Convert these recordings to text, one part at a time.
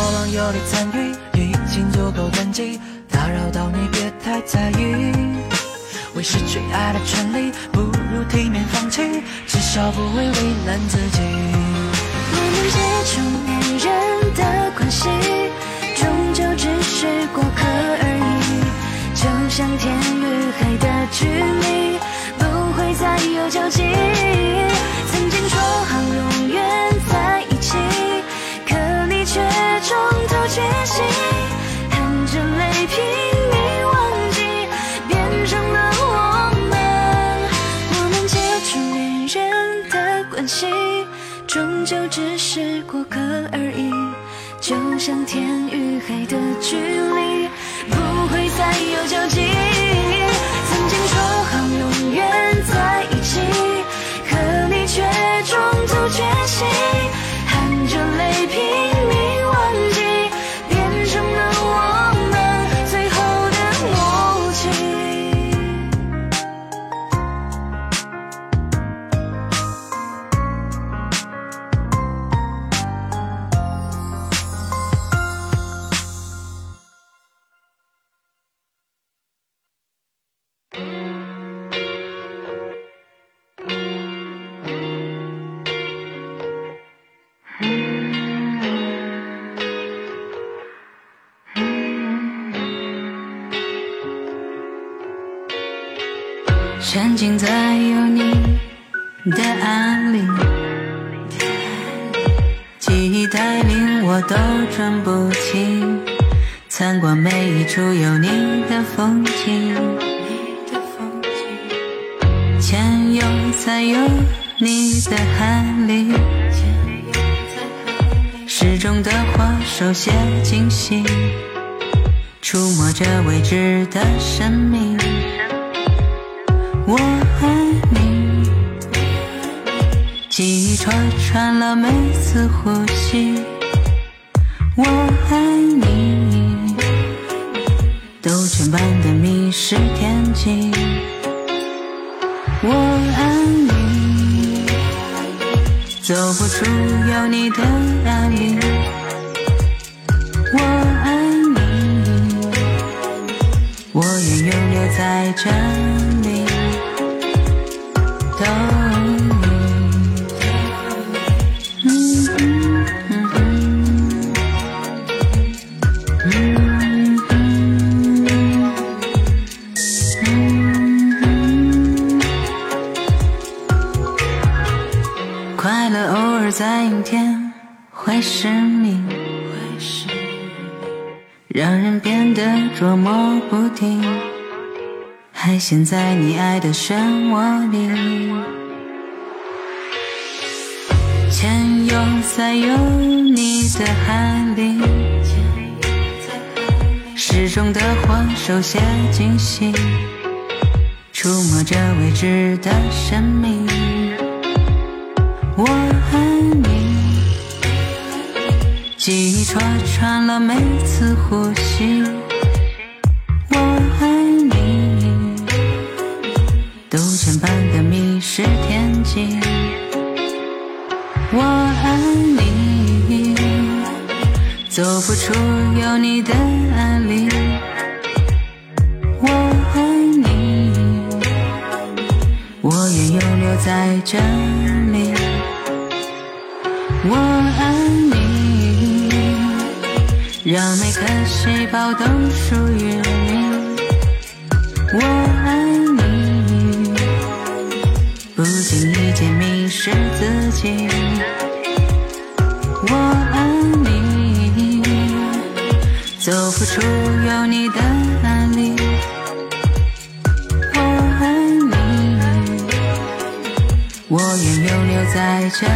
过往有你参与，已经足够感激。打扰到你，别太在意。为失去爱的权利，不如体面放弃，至少不会为难自己。我们接触恋人的关系，终究只是过客而已。就像天与海的距离，不会再有交集。只是过客而已。就像天与海的距离，不会再有交集。曾经说好永远在一起，可你却中途缺席，处有你的风景，你的风景前有再有你的海里，诗中的画手写惊喜，触摸着未知的生命。我爱你，记忆戳穿了每次呼吸。我爱你，相伴的迷失天际。我爱你，走不出有你的暗里。我爱你，我愿永留在这陷在你爱的漩涡里，前有再有你的海里，时钟的花手写惊喜，触摸着未知的神秘。我爱你，记忆戳穿了每次呼吸。走不出有你的暗里。我爱你，我愿永留在这里。我爱你，让每颗细胞都属于你。我爱你，不经意间迷失自己。我走不出有你的暗里。我爱你，我愿永留在这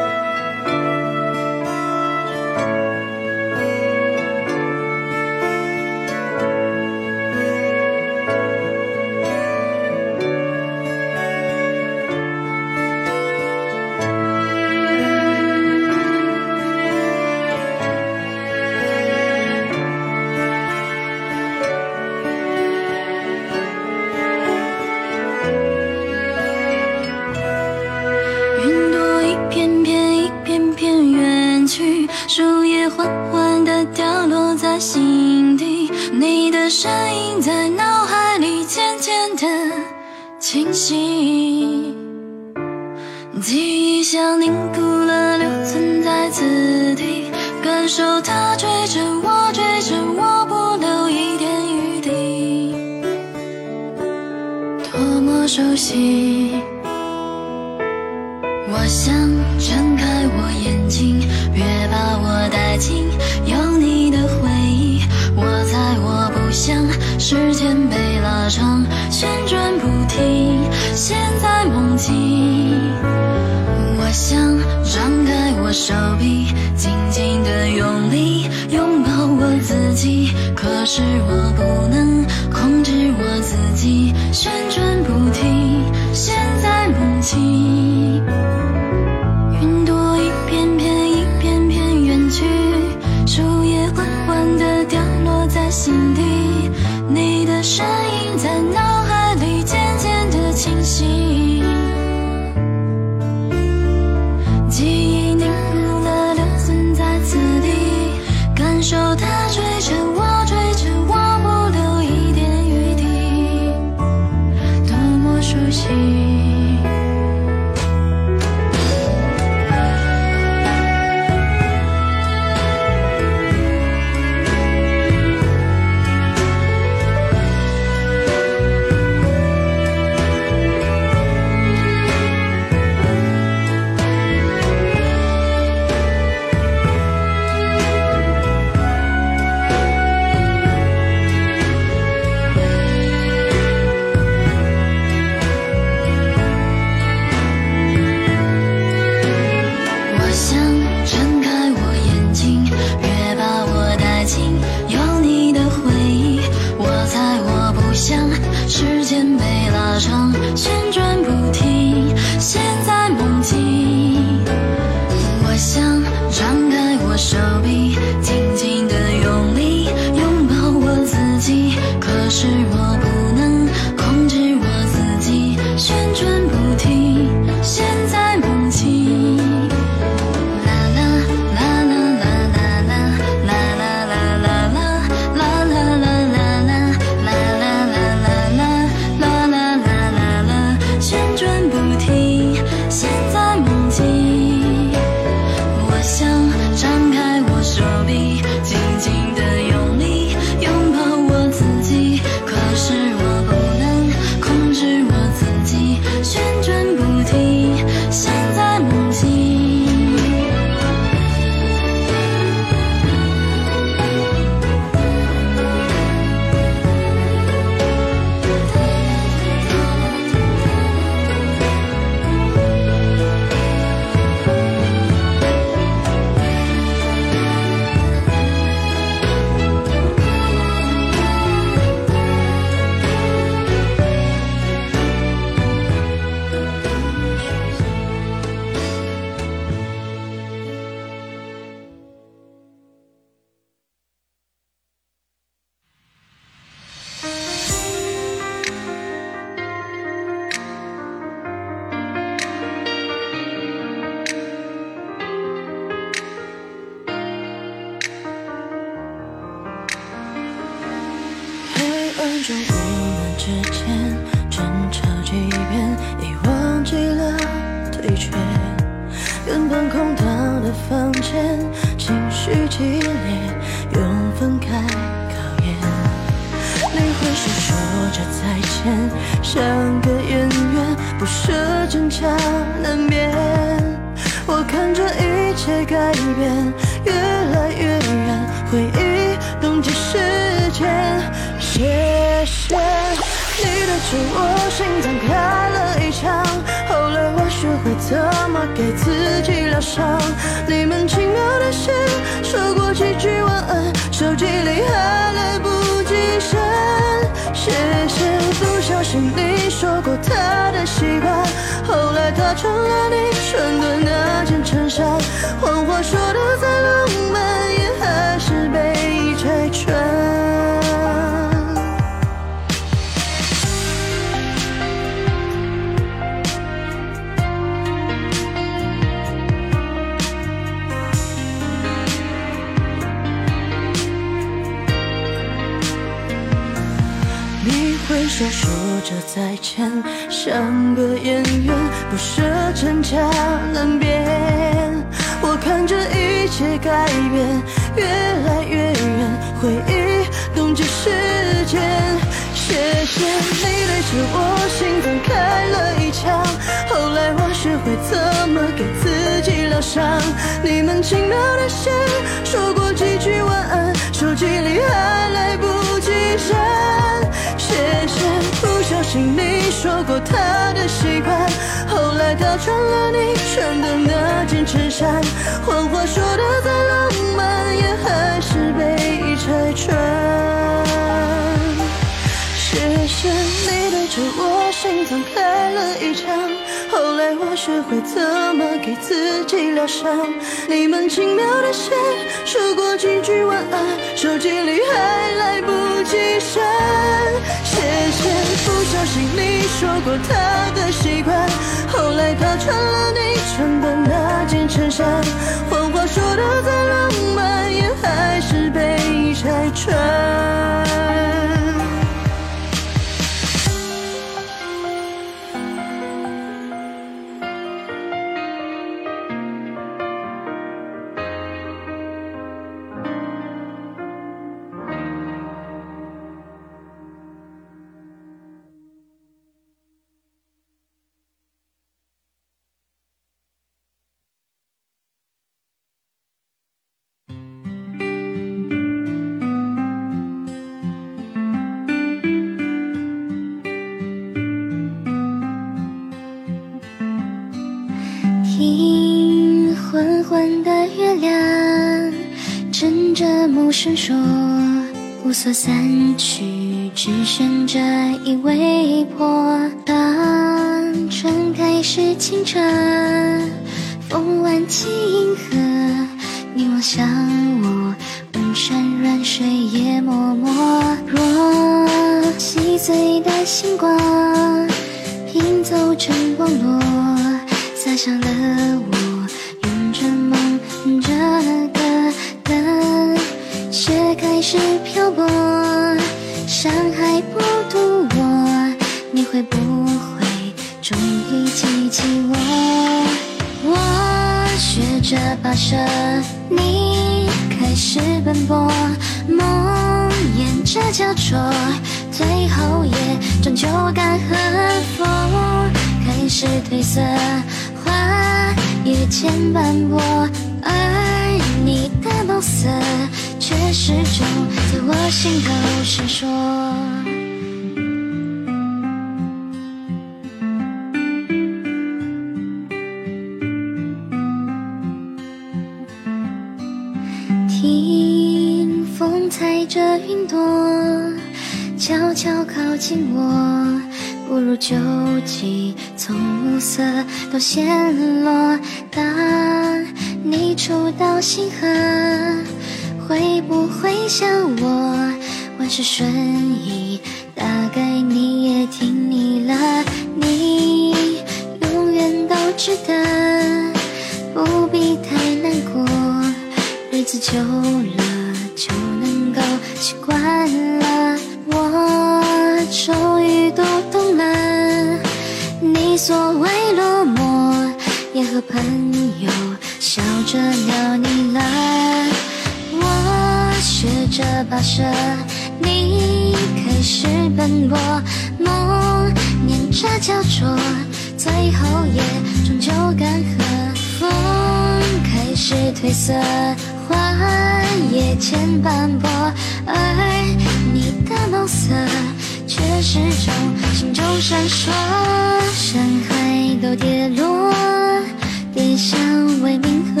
相为名刻，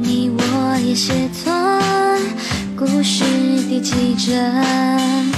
你我也写错故事第几章？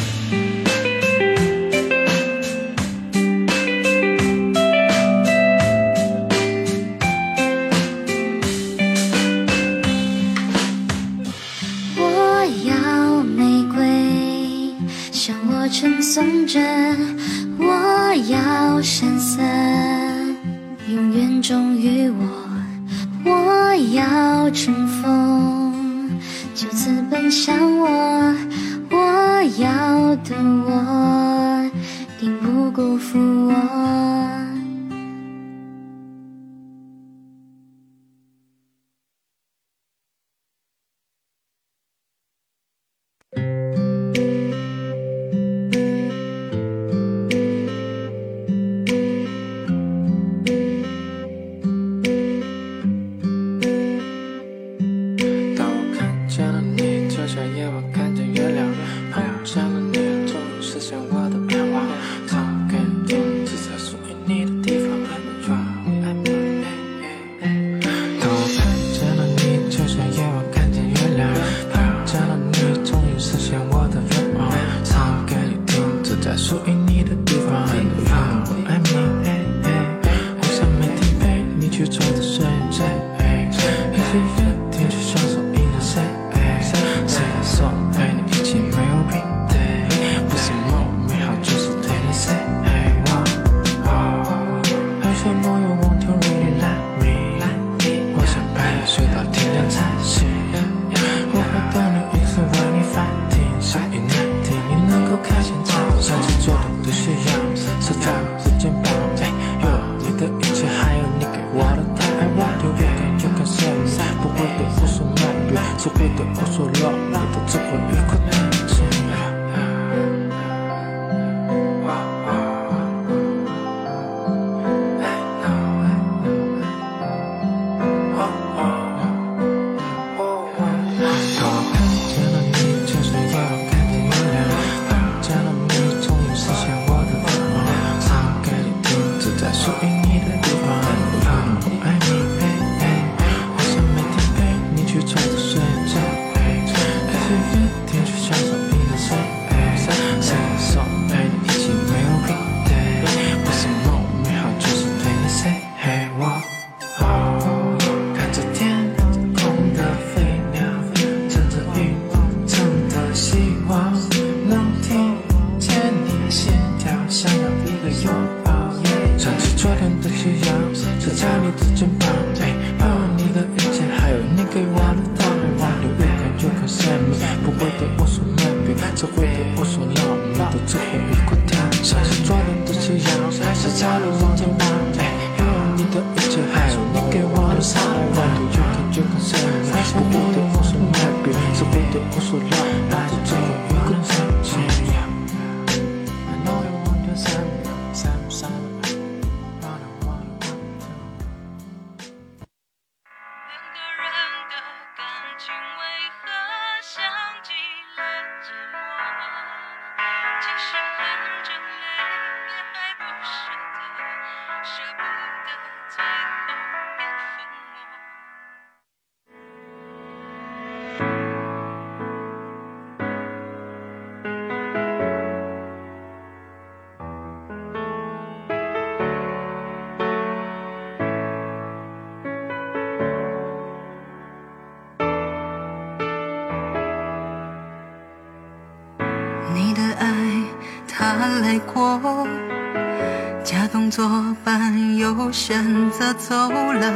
选择走了，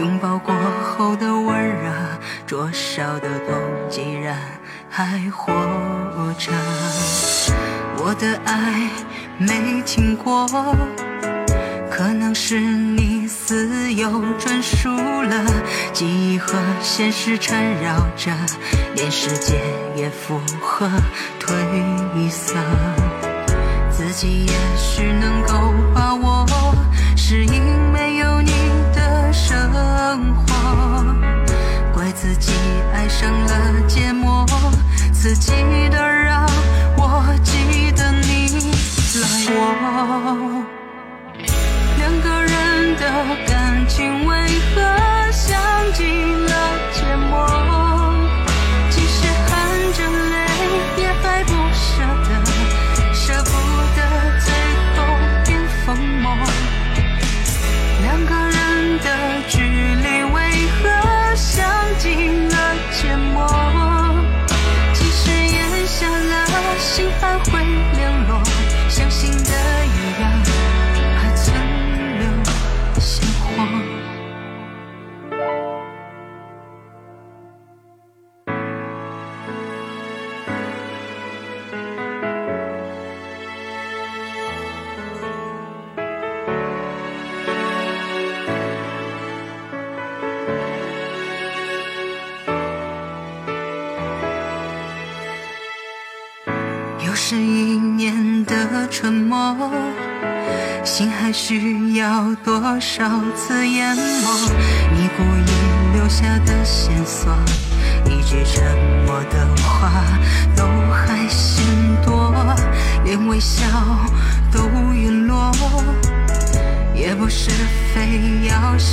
拥抱过后的温热，灼烧的痛既然还活着。我的爱没停过，可能是你私有专属了，记忆和现实缠绕着，连时间也附和褪色，自己也许能够把。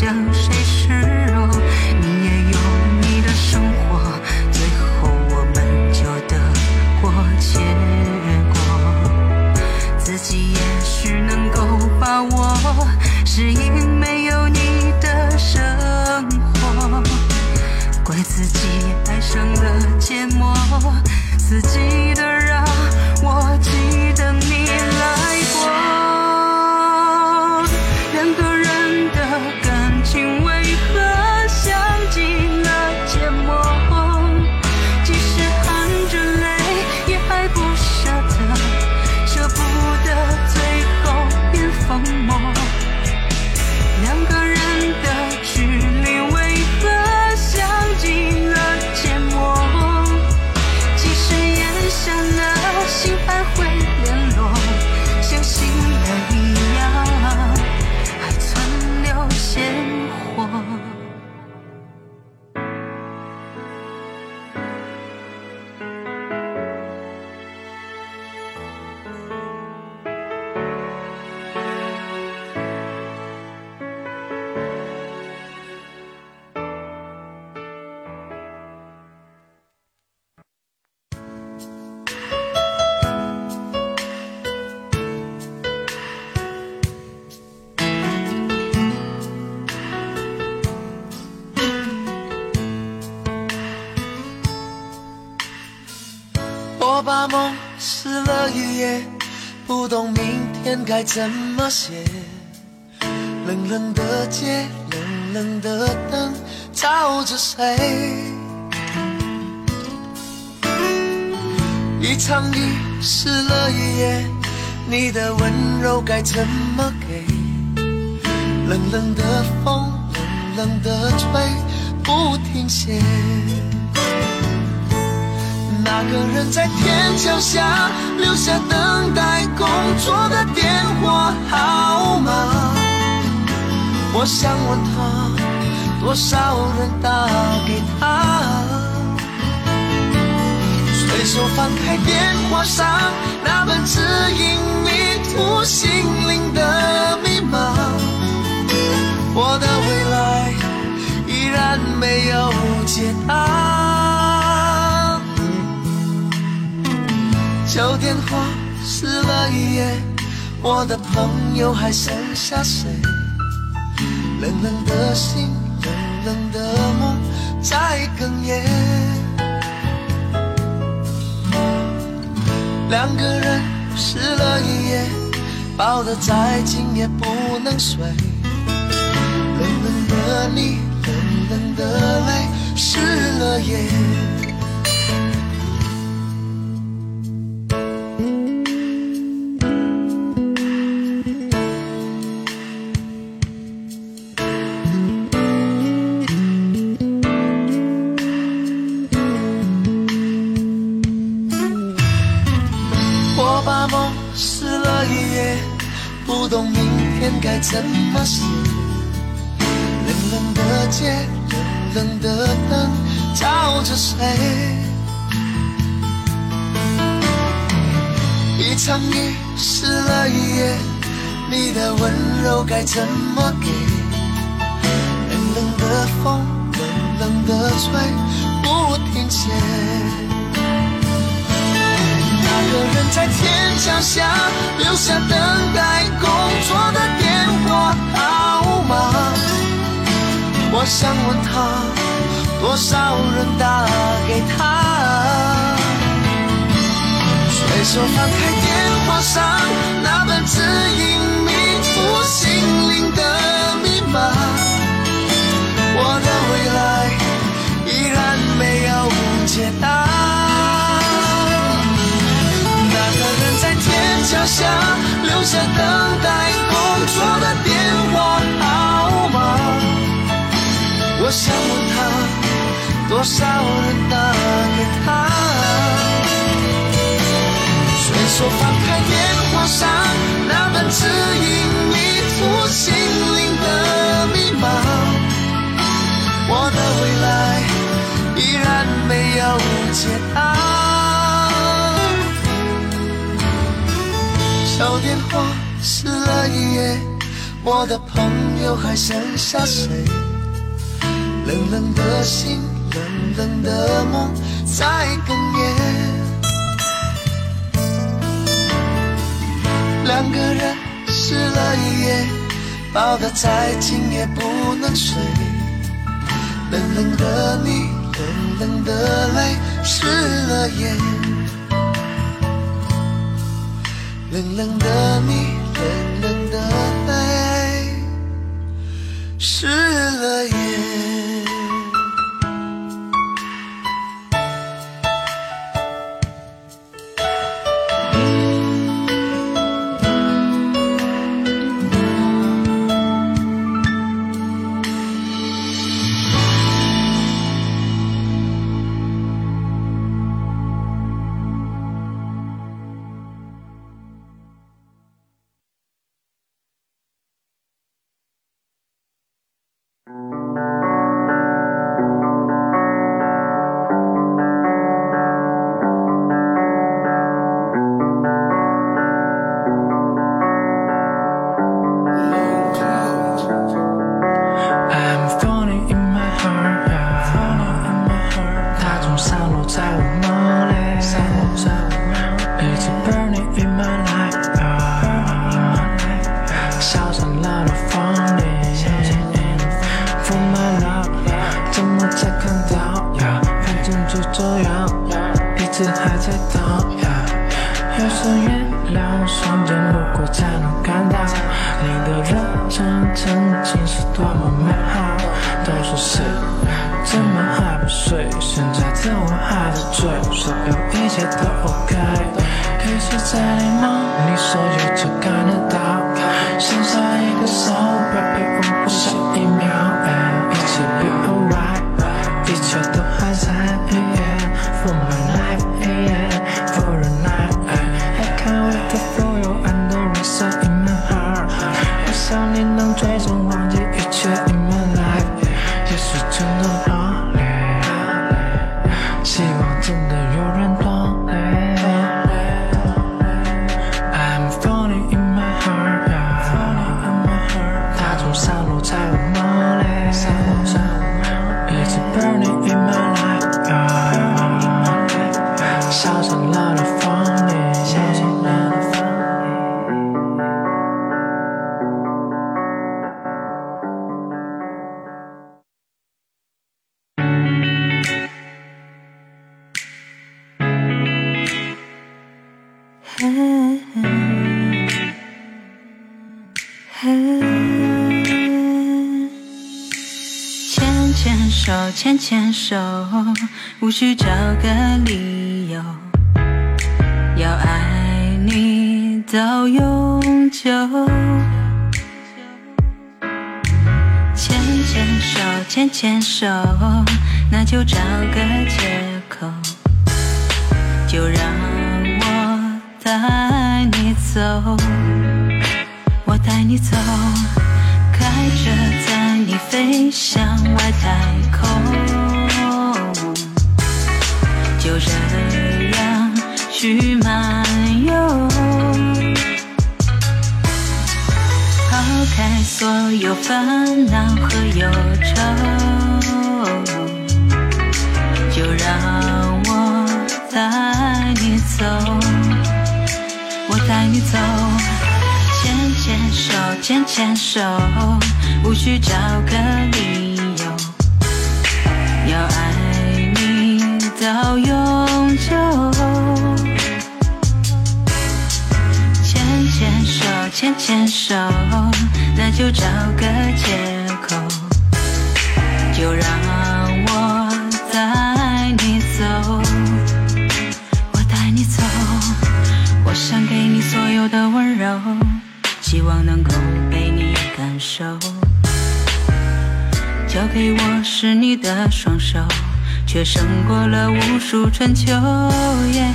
相识。梦撕了一夜，不懂明天该怎么写。冷冷的街，冷冷的灯，照着谁？一场雨湿了一夜，你的温柔该怎么给？冷冷的风，冷冷的吹，不停歇。那个人在天桥下留下等待工作的电话号码，我想问他，多少人打给他？随手翻开电话上那本指引迷途心灵的密码，我的未来依然没有解答。旧电话撕了一页，我的朋友还剩下谁？冷冷的心，冷冷的梦在哽咽。两个人湿了一夜，抱得再紧也不能睡。冷冷的你，冷冷的泪，湿了夜。烦恼和忧愁，就让我带你走，我带你走。牵牵手，牵牵手，无需找个理由，要爱你到永久。牵牵手，牵牵手，那就找个借口，就让我带你走，我带你走。我想给你所有的温柔，希望能够被你感受。交给我是你的双手，却胜过了无数春秋。耶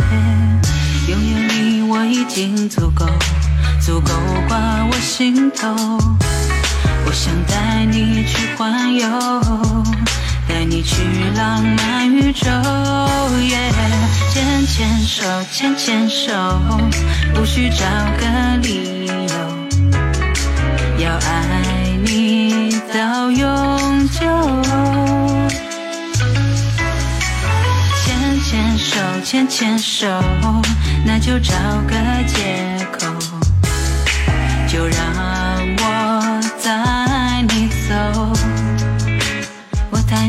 拥有你我已经足够，足够挂我心头。我想带你去环游，带你去浪漫宇宙。耶，牵牵手，牵牵手，不需找个理由，要爱你到永久。牵牵手，牵牵手，那就找个借口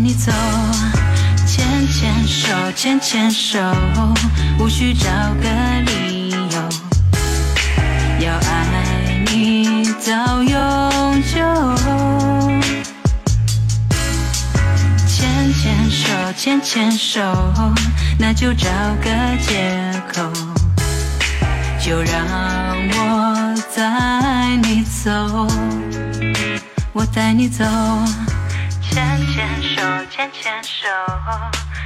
你走牵牵手牵牵手无需找个理由。要爱你到永久牵牵手牵牵手那就找个借口就让我带你走我带你走。牵手，牵牵手，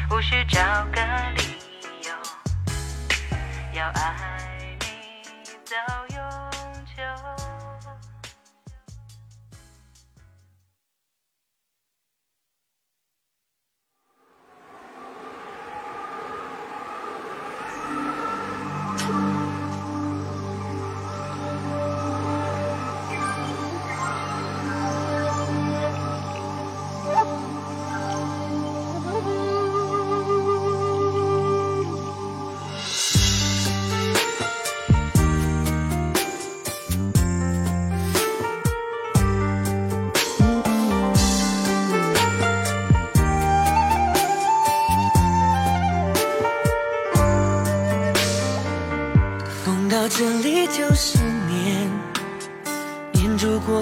无需找个理由，要爱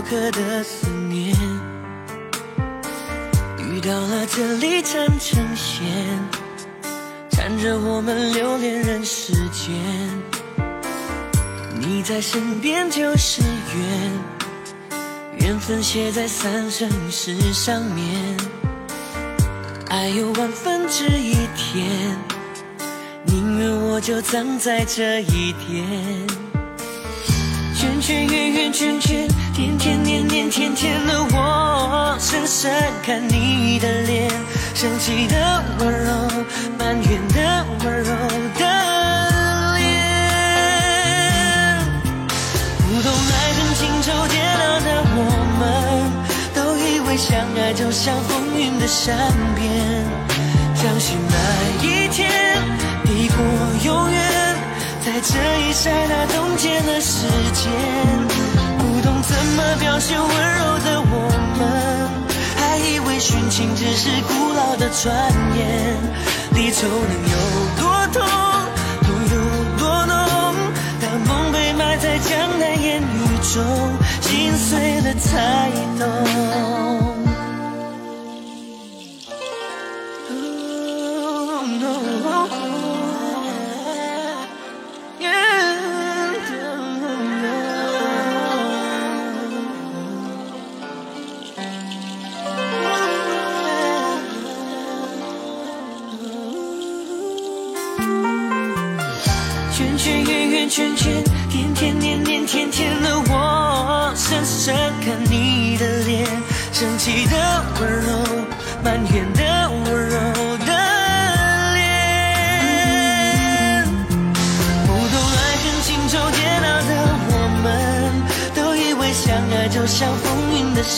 刻的思念。雨到了这里缠成线，缠着我们留恋人世间。你在身边就是缘，缘分写在三生石上面。爱有万分之一甜。宁愿我就葬在这一天。圈圈圆圆圈圈，天天年年天天的我，深深看你的脸，生气的温柔，埋怨的温柔的脸。不懂爱恨情仇煎熬的我们，都以为相爱就像风云的善变，相信那一天。抵过永远，在这一刹那冻结了时间。不懂怎么表现温柔的我们，还以为殉情只是古老的传言。离愁能有多痛，痛有多浓？当梦被埋在江南烟雨中，心碎了才懂。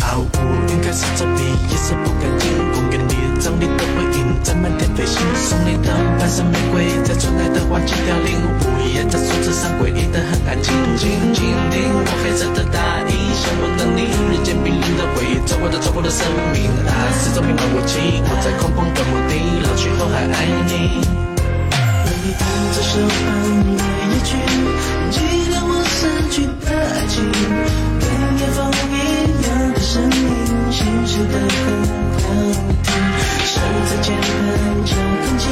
好，乌云开始遮蔽，夜色不干净。公园里，葬的，在漫天飞。送你的白色玫瑰，在的凋零。在树枝上，诡异的很安静。静静听我黑色的大衣，想你，日渐冰冷的回忆，过，过生命。弥漫雾气，我在空旷的墓地，老去后还爱你。为你弹奏手风的夜曲，我失去的爱情。夜风一样的声音心碎的很好听手在键盘敲很轻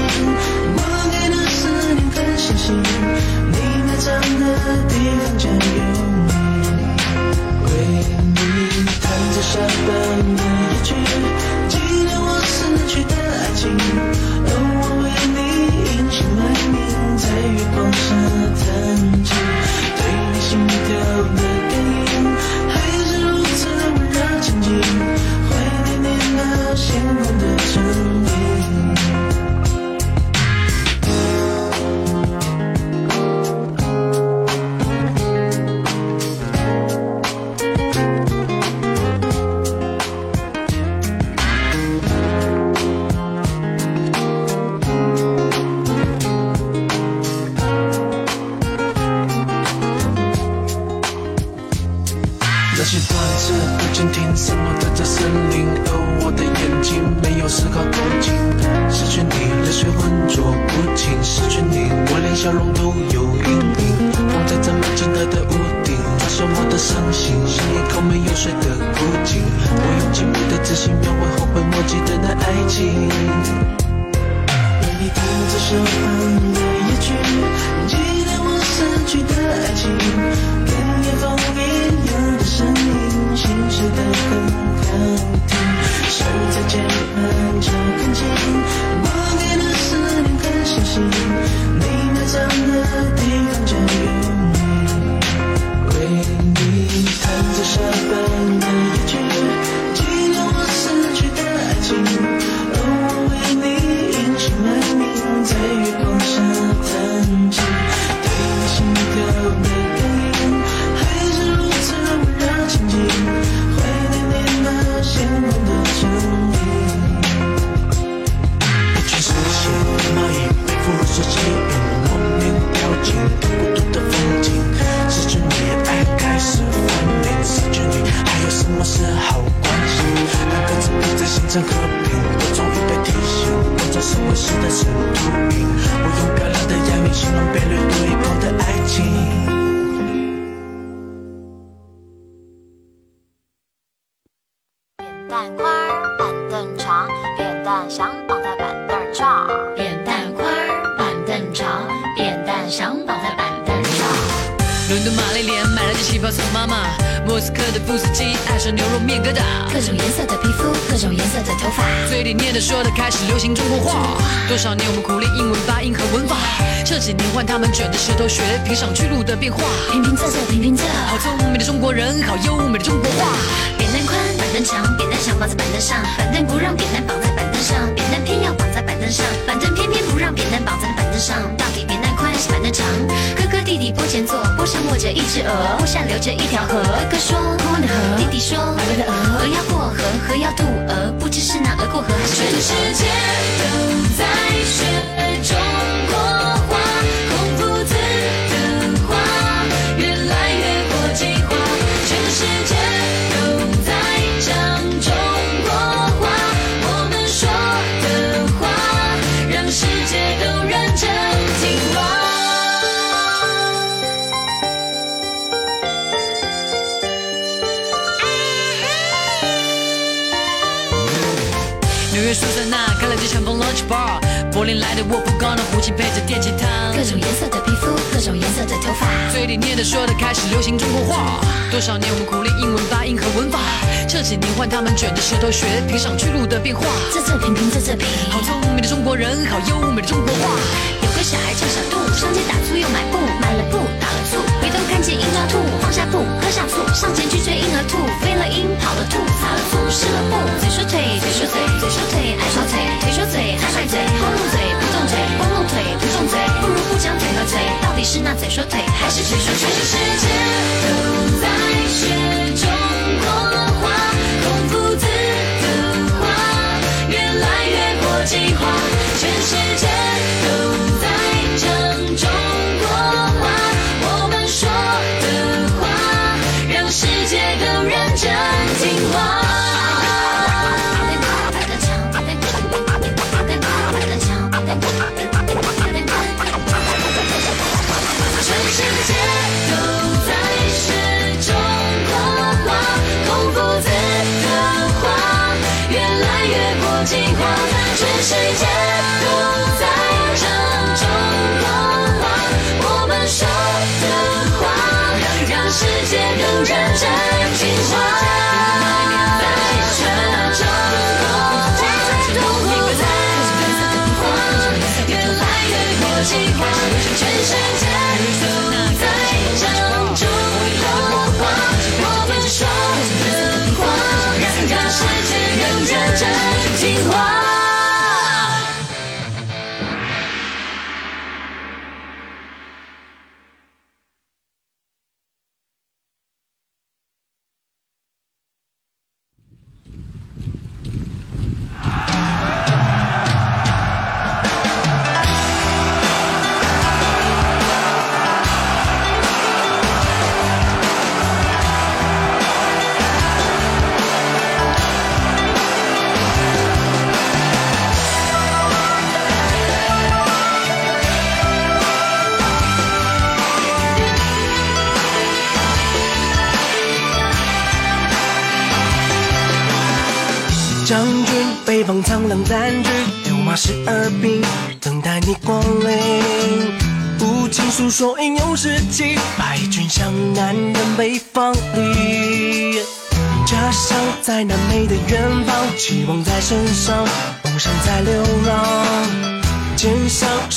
我给的思念很星星你埋葬的地方叫幽冥为你弹奏肖邦的夜曲纪念我死去的爱情。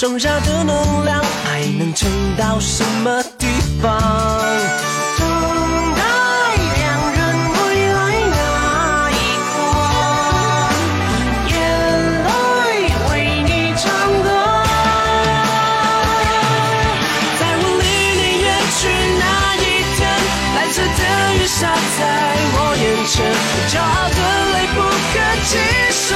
剩下的能量还能撑到什么地方？等待两人归来那一刻，眼泪为你唱歌。在我离你远去那一天，蓝色的雨下在我眼前，骄傲的泪不可接受。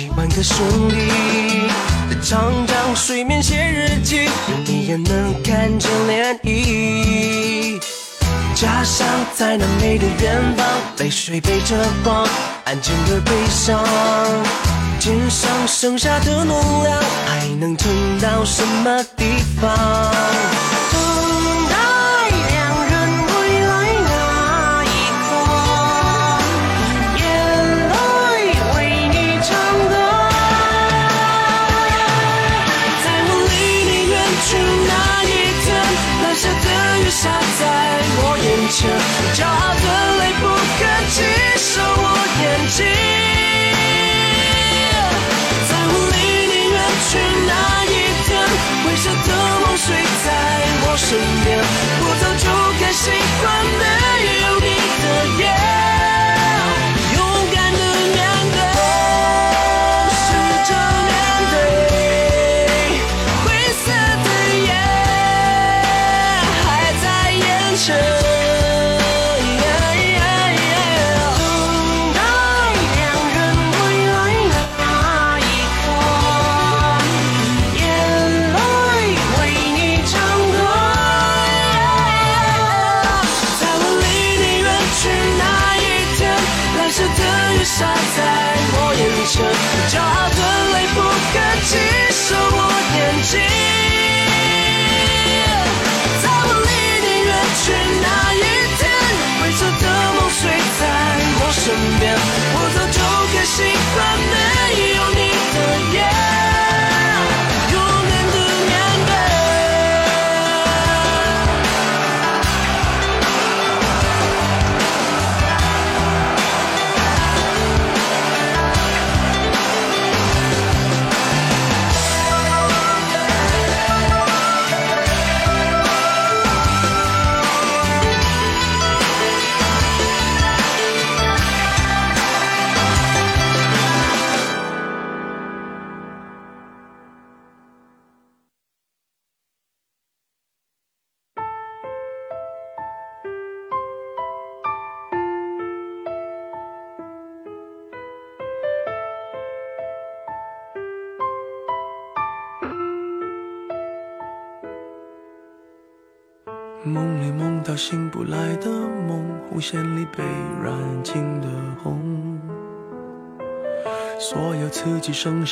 一万个兄弟在长江水面写日记，有你也能看见涟漪。家乡在那美的远方，泪水背着光，安静而悲伤。肩上剩下的能量，还能撑到什么地方？骄傲的泪不肯轻收，我眼睛在我离你远去那一天，灰色的梦睡在我身边，我早就该习惯。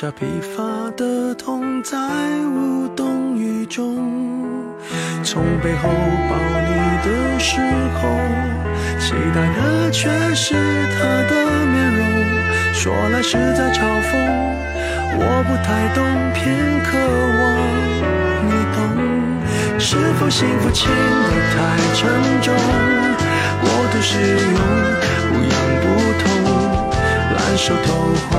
下疲乏的痛，在无动于衷。从背后抱你的时候，期待的却是他的面容。说来是在嘲讽，我不太懂，偏渴望你懂。是否幸福轻得太沉重？过度使用，不痒不痛，烂熟透红，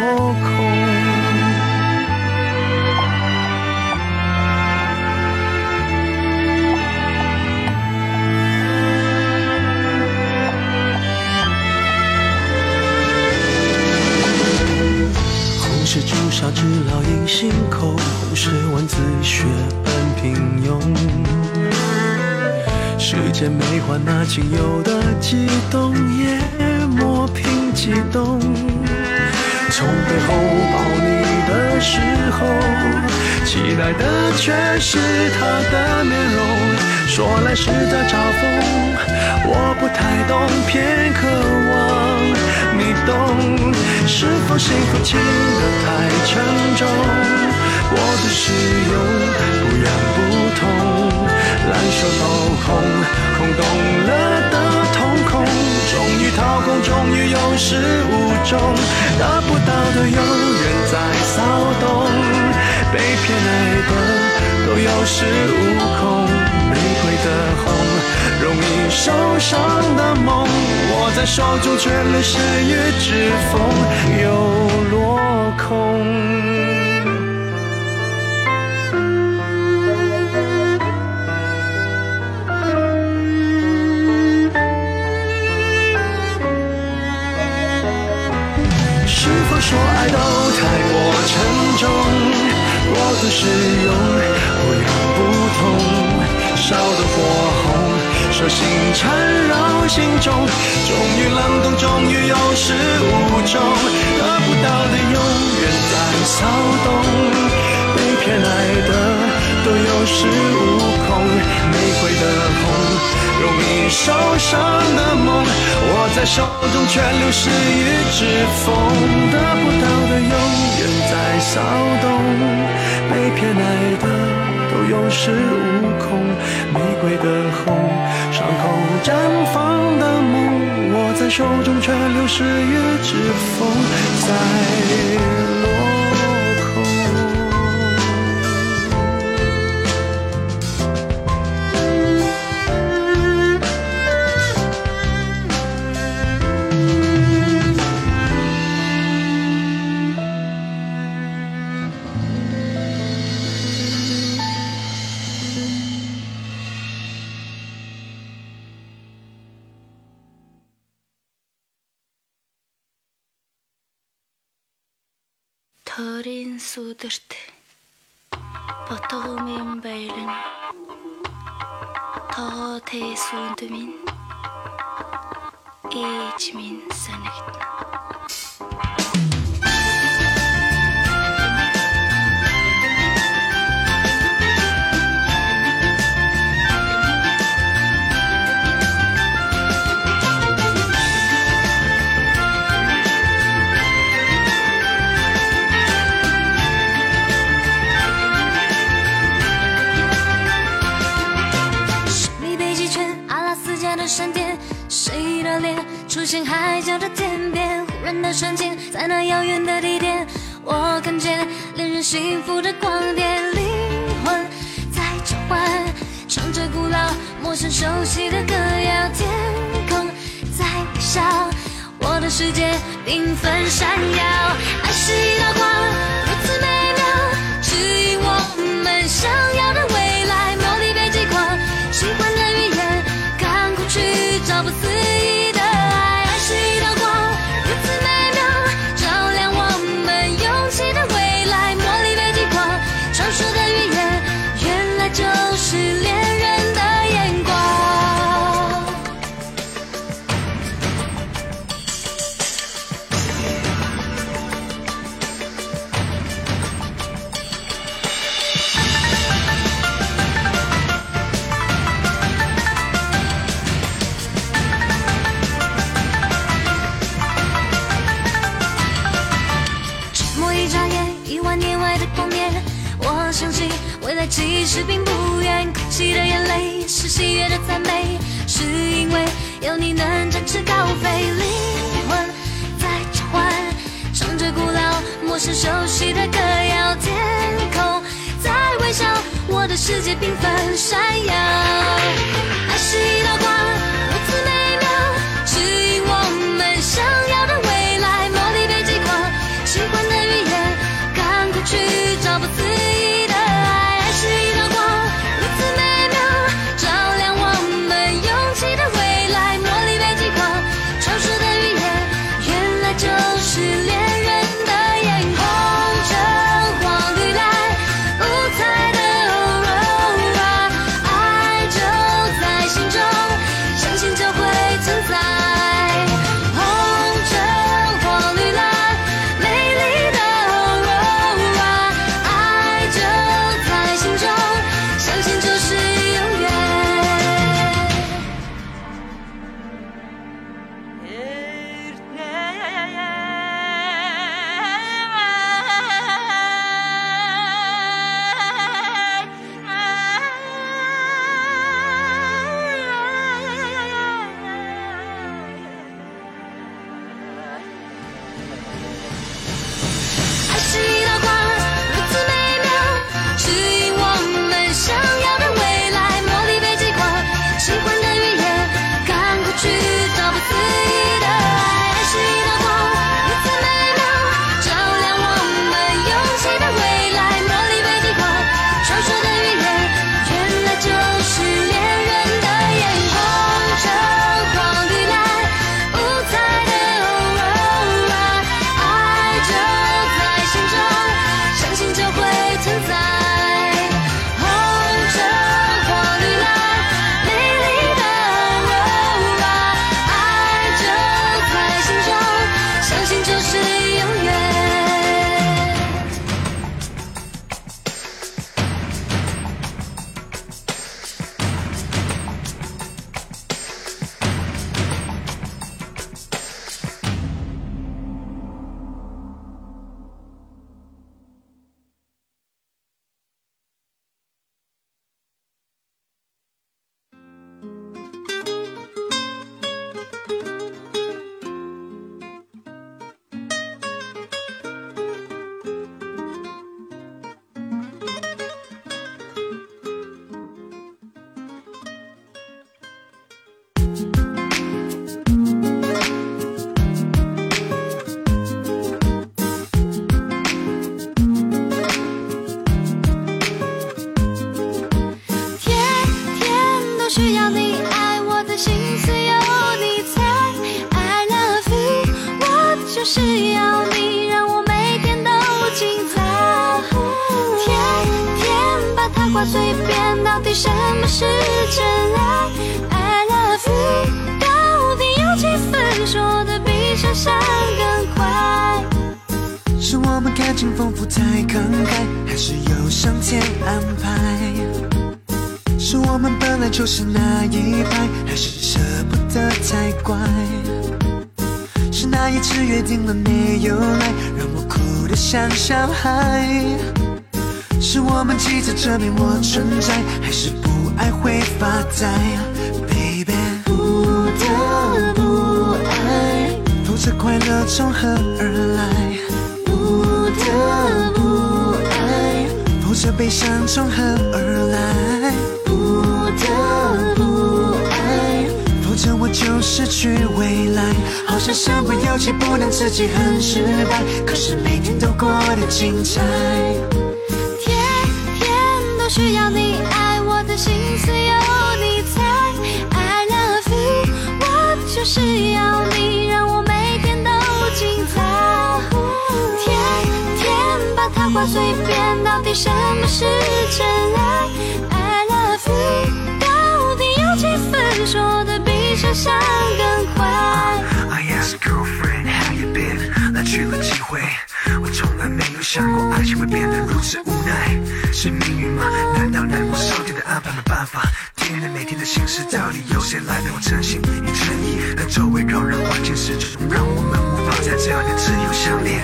是朱砂痣烙印心口，红是万字血般平庸。世间没换那仅有的悸动，也磨平激动。从背后抱你的时候，期待的却是他的面容。说来是在嘲讽，我不太懂，偏渴望动。是否幸福轻得太沉重？过度使用，不痒不痛，烂熟透红，空洞了的瞳孔，终于掏空，终于有始无终，得不到的永远在骚动，被偏爱的都有恃无恐，的红，容易受伤的梦，握在手中却流失于指缝，又落空。是否说爱都太过沉重？过度使用，不痒，烧得火红，手心缠绕心中，终于冷冻，终于有始无终，得不到的永远在骚动，被偏爱的都有恃无恐，玫瑰的红。容易受伤的梦，握在手中却流失于指缝，得不到的永远在骚动，被偏爱的都有恃无恐，玫瑰的红，伤口绽放的梦，握在手中却流失于指缝，在的闪电谁的脸出现海角的天边忽然的瞬间在那遥远的地点我看见恋人幸福的光点灵魂在召唤唱着古老陌生熟悉的歌谣天空在微笑我的世界缤纷闪耀爱是一道光如此美妙指引我们想要的喜悦的赞美，是因为有你能展翅高飞，灵魂在召唤，唱着古老陌生熟悉的歌谣，天空在微笑，我的世界缤纷闪耀，爱是一道光，如此美妙，指引我们向。小孩清晨。办法？天天每天的心事，到底由谁来陪我真心与诚意？当周围扰人环境始终让我们无法在这样的自由相恋。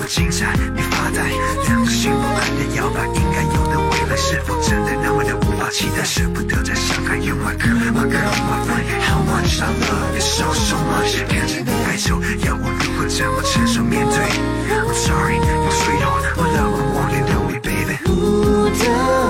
我精彩，你发呆，两个心不安的摇摆，应该有的未来是否真的那么的无法期待？舍不得再伤害，You my girl, my girl, my friend, how much I love you so so much。看着你哀愁，要我如何怎么承受面对？I'm sorry, you sweetheart, my love, I want you know me, baby。不得，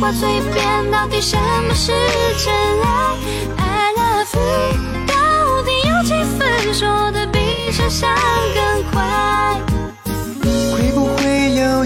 把它挂嘴边，到底什么是真爱？I love you，到底有几分说的比想象更快？会不会有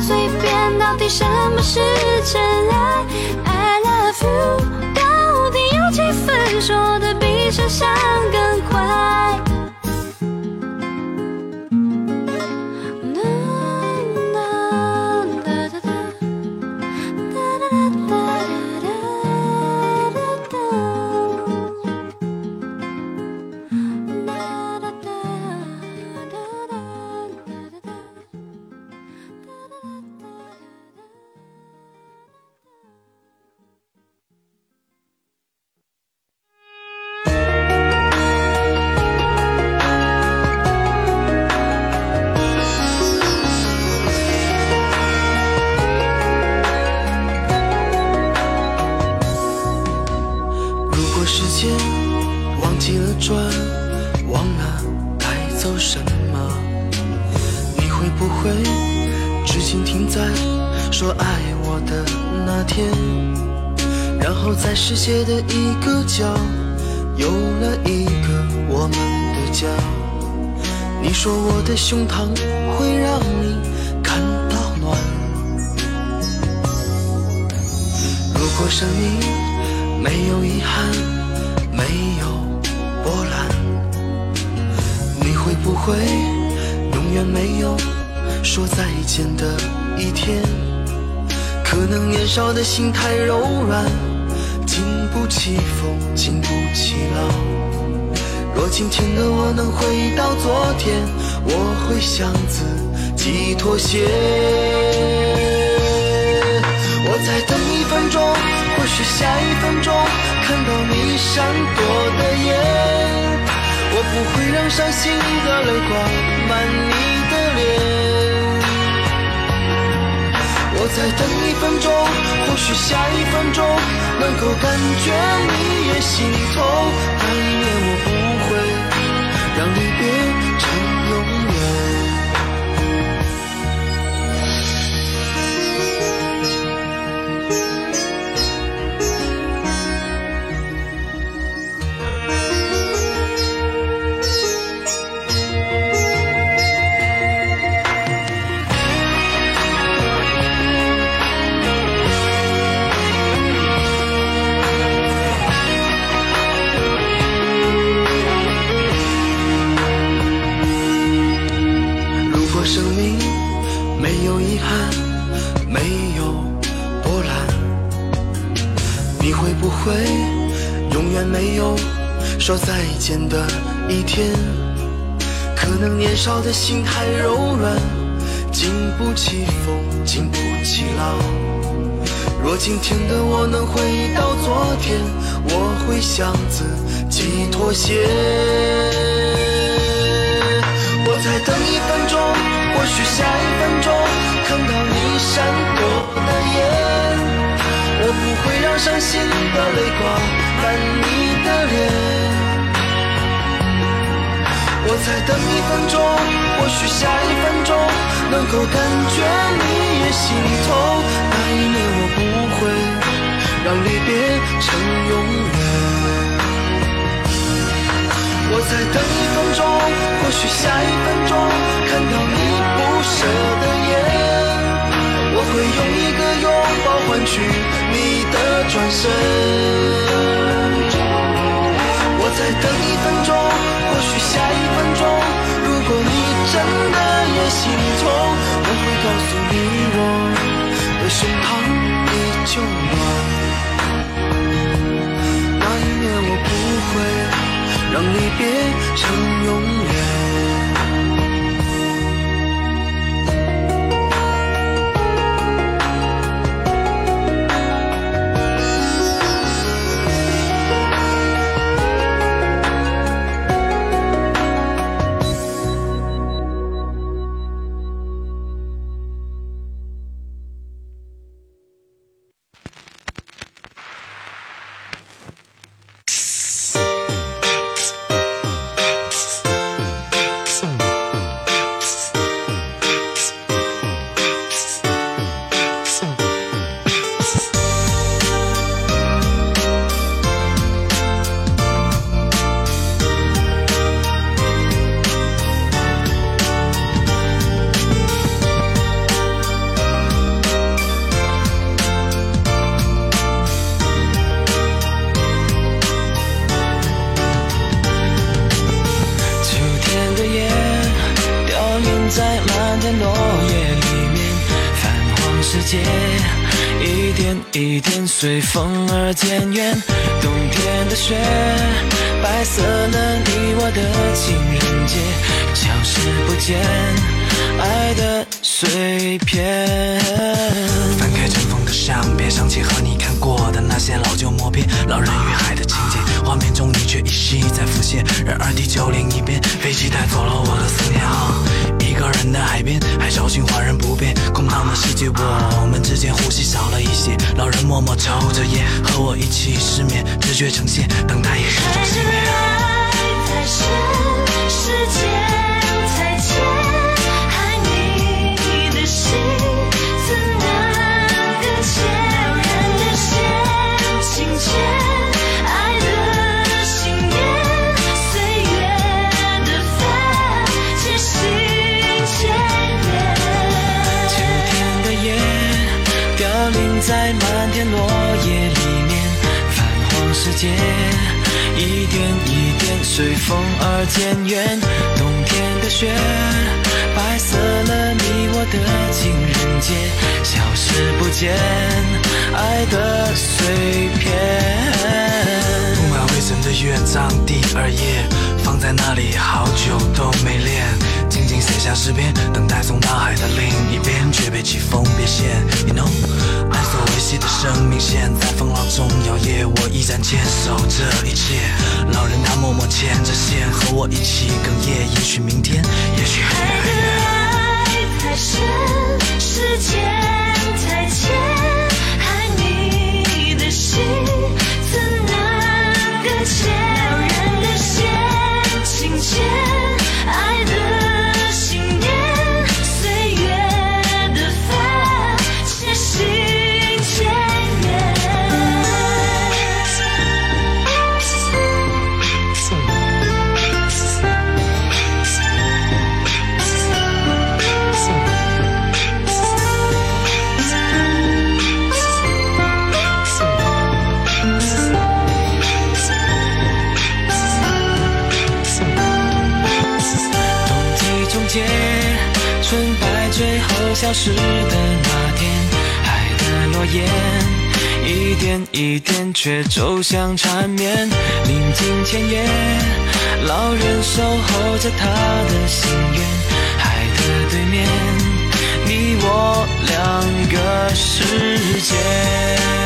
嘴边，到底什么是真爱？I love you，到底有几分说的比想象更快？胸膛会让你感到暖。如果生命没有遗憾，没有波澜，你会不会永远没有说再见的一天？可能年少的心太柔软，经不起风，经不起浪。若今天的我能回到昨天，我会向自己妥协。我再等一分钟，或许下一分钟看到你闪躲的眼，我不会让伤心的泪挂满你的脸。我再等一分钟，或许下一分钟能够感觉你也心痛，但愿我不会让离别没有说再见的一天，可能年少的心太柔软，经不起风，经不起浪。若今天的我能回到昨天，我会向自己妥协。我再等一分钟，或许下一分钟，看到你闪躲的眼，我不会让伤心的泪光。看你的脸。我再等一分钟或许下一分钟能够感觉你也心痛。那一年我不会让离别成永远。我再等一分钟或许下一分钟看到你不舍的眼。我会用一个拥抱换取你的转身。心痛我会告诉你我的胸膛依旧暖那一年我不会让离别成永却走向缠绵。临近前夜，老人守候着他的心愿。海的对面，你我两个世界。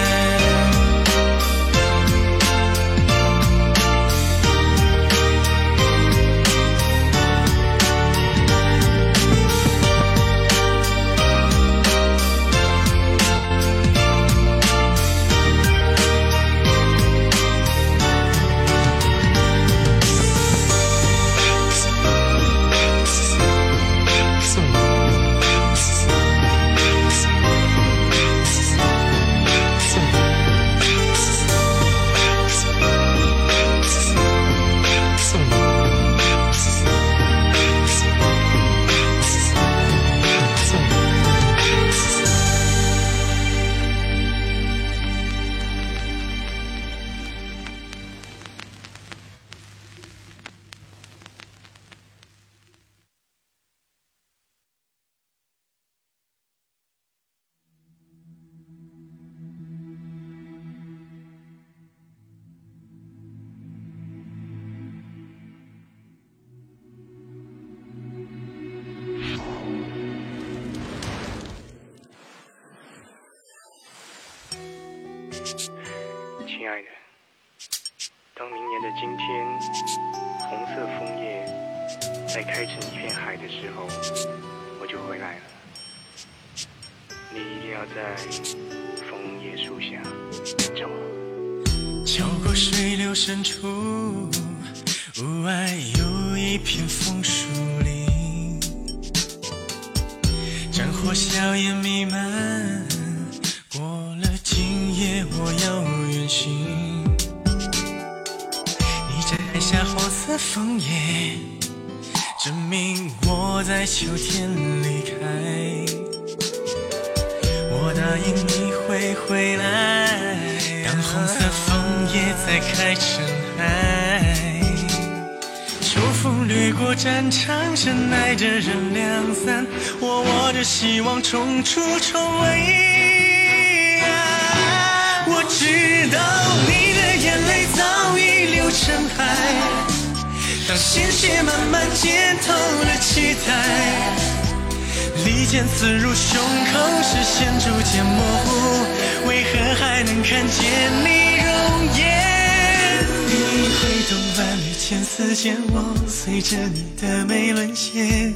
随着你的眉沦陷。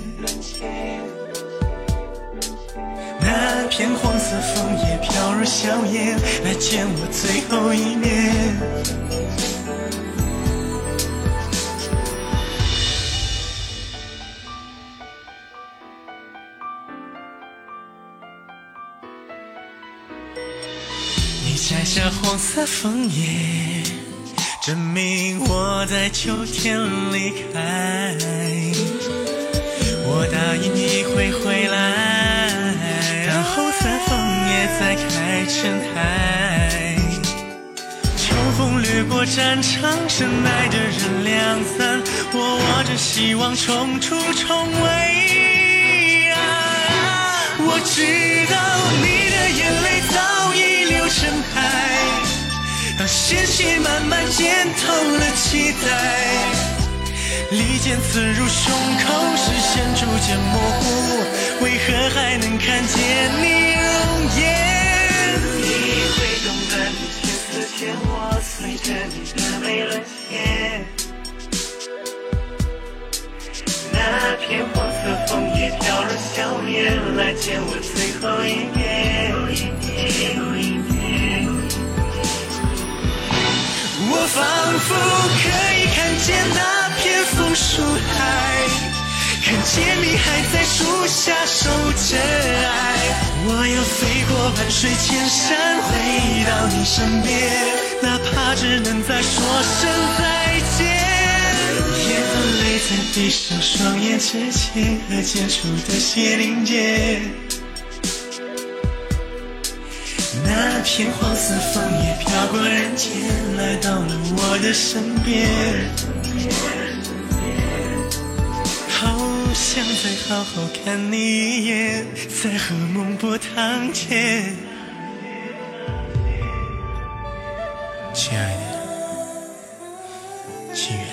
那片黄色枫叶飘入硝烟，来见我最后一面。你摘下黄色枫叶，证明我在秋天离开。我答应你会回来，当红色枫叶再开成海。秋风掠过战场，深爱的人两三，我握着希望冲出重围。啊，我知道鲜血慢慢浸透了期待。利剑刺入胸口，视线逐渐模糊，为何还能看见你容颜？你挥动的千丝剑，我随着你的眉沦陷。那片黄色枫叶飘入硝烟，来见我最后一面。我仿佛可以看见那片枫树海，看见你还在树下守着爱。我要飞过万水千山，回到你身边，哪怕只能再说声再见。眼泪在闭上双眼之前，和结束的血淋结。那片黄色枫叶飘过人间来到了我的身边。好想再好好看你一眼在和梦波堂前亲爱的亲爱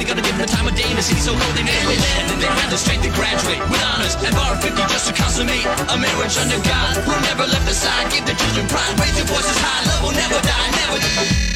nobody gonna give them the time of day in a city so low they name it. And they had the strength to graduate with honors and bar 50 just to consummate a marriage under God who never left the side. Give the children pride, raise your voices high, love will never die, never die.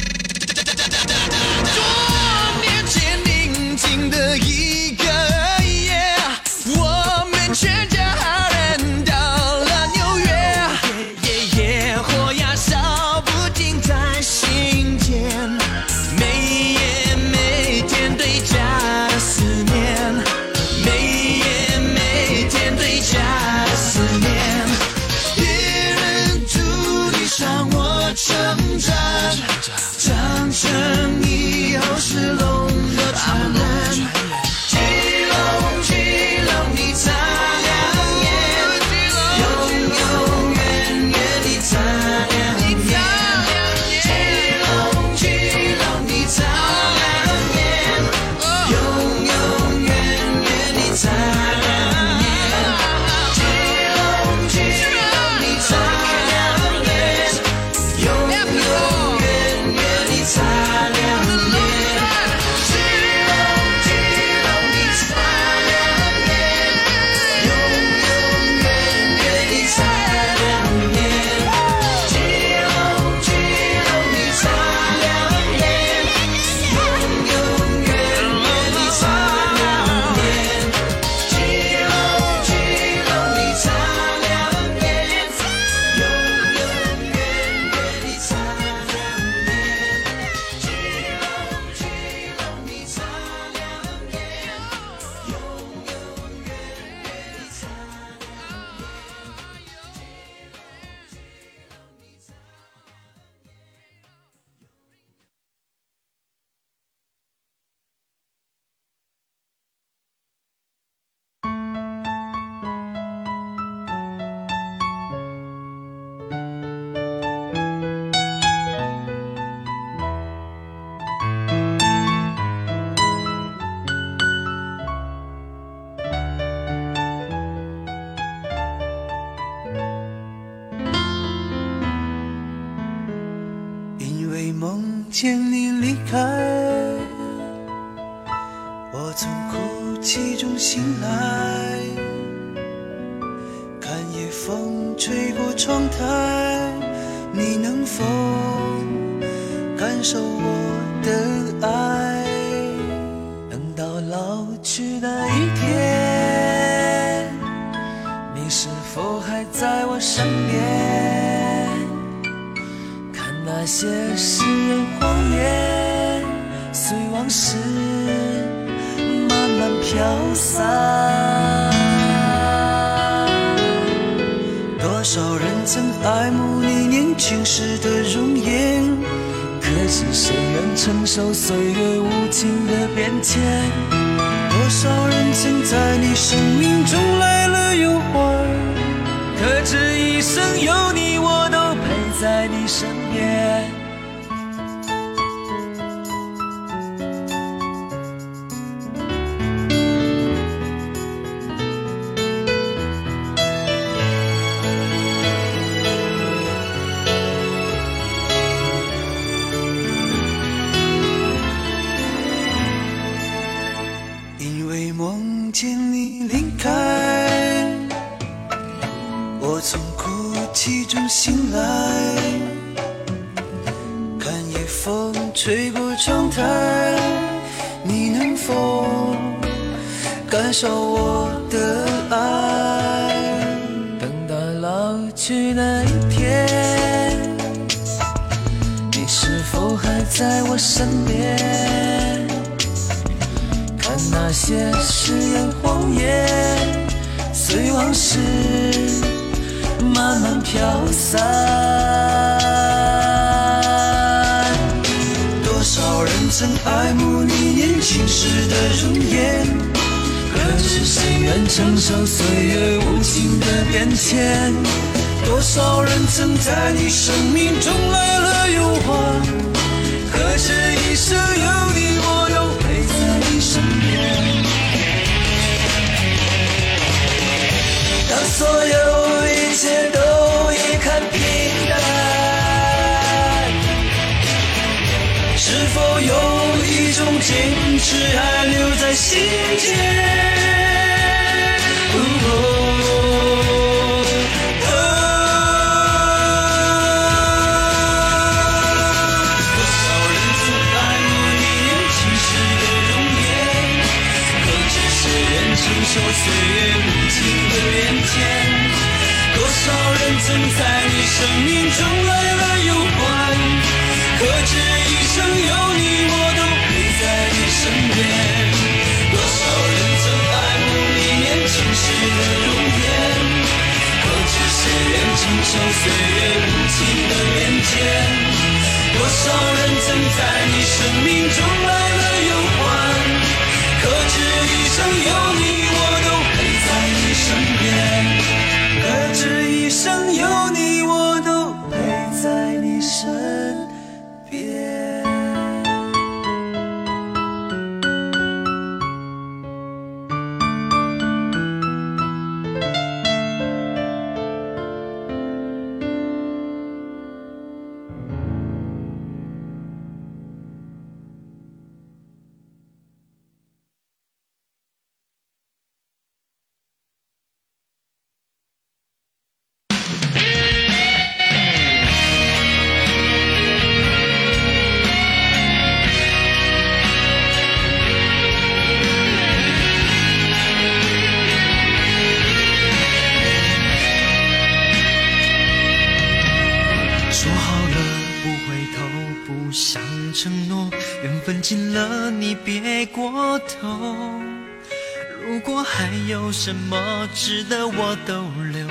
什么值得我逗留？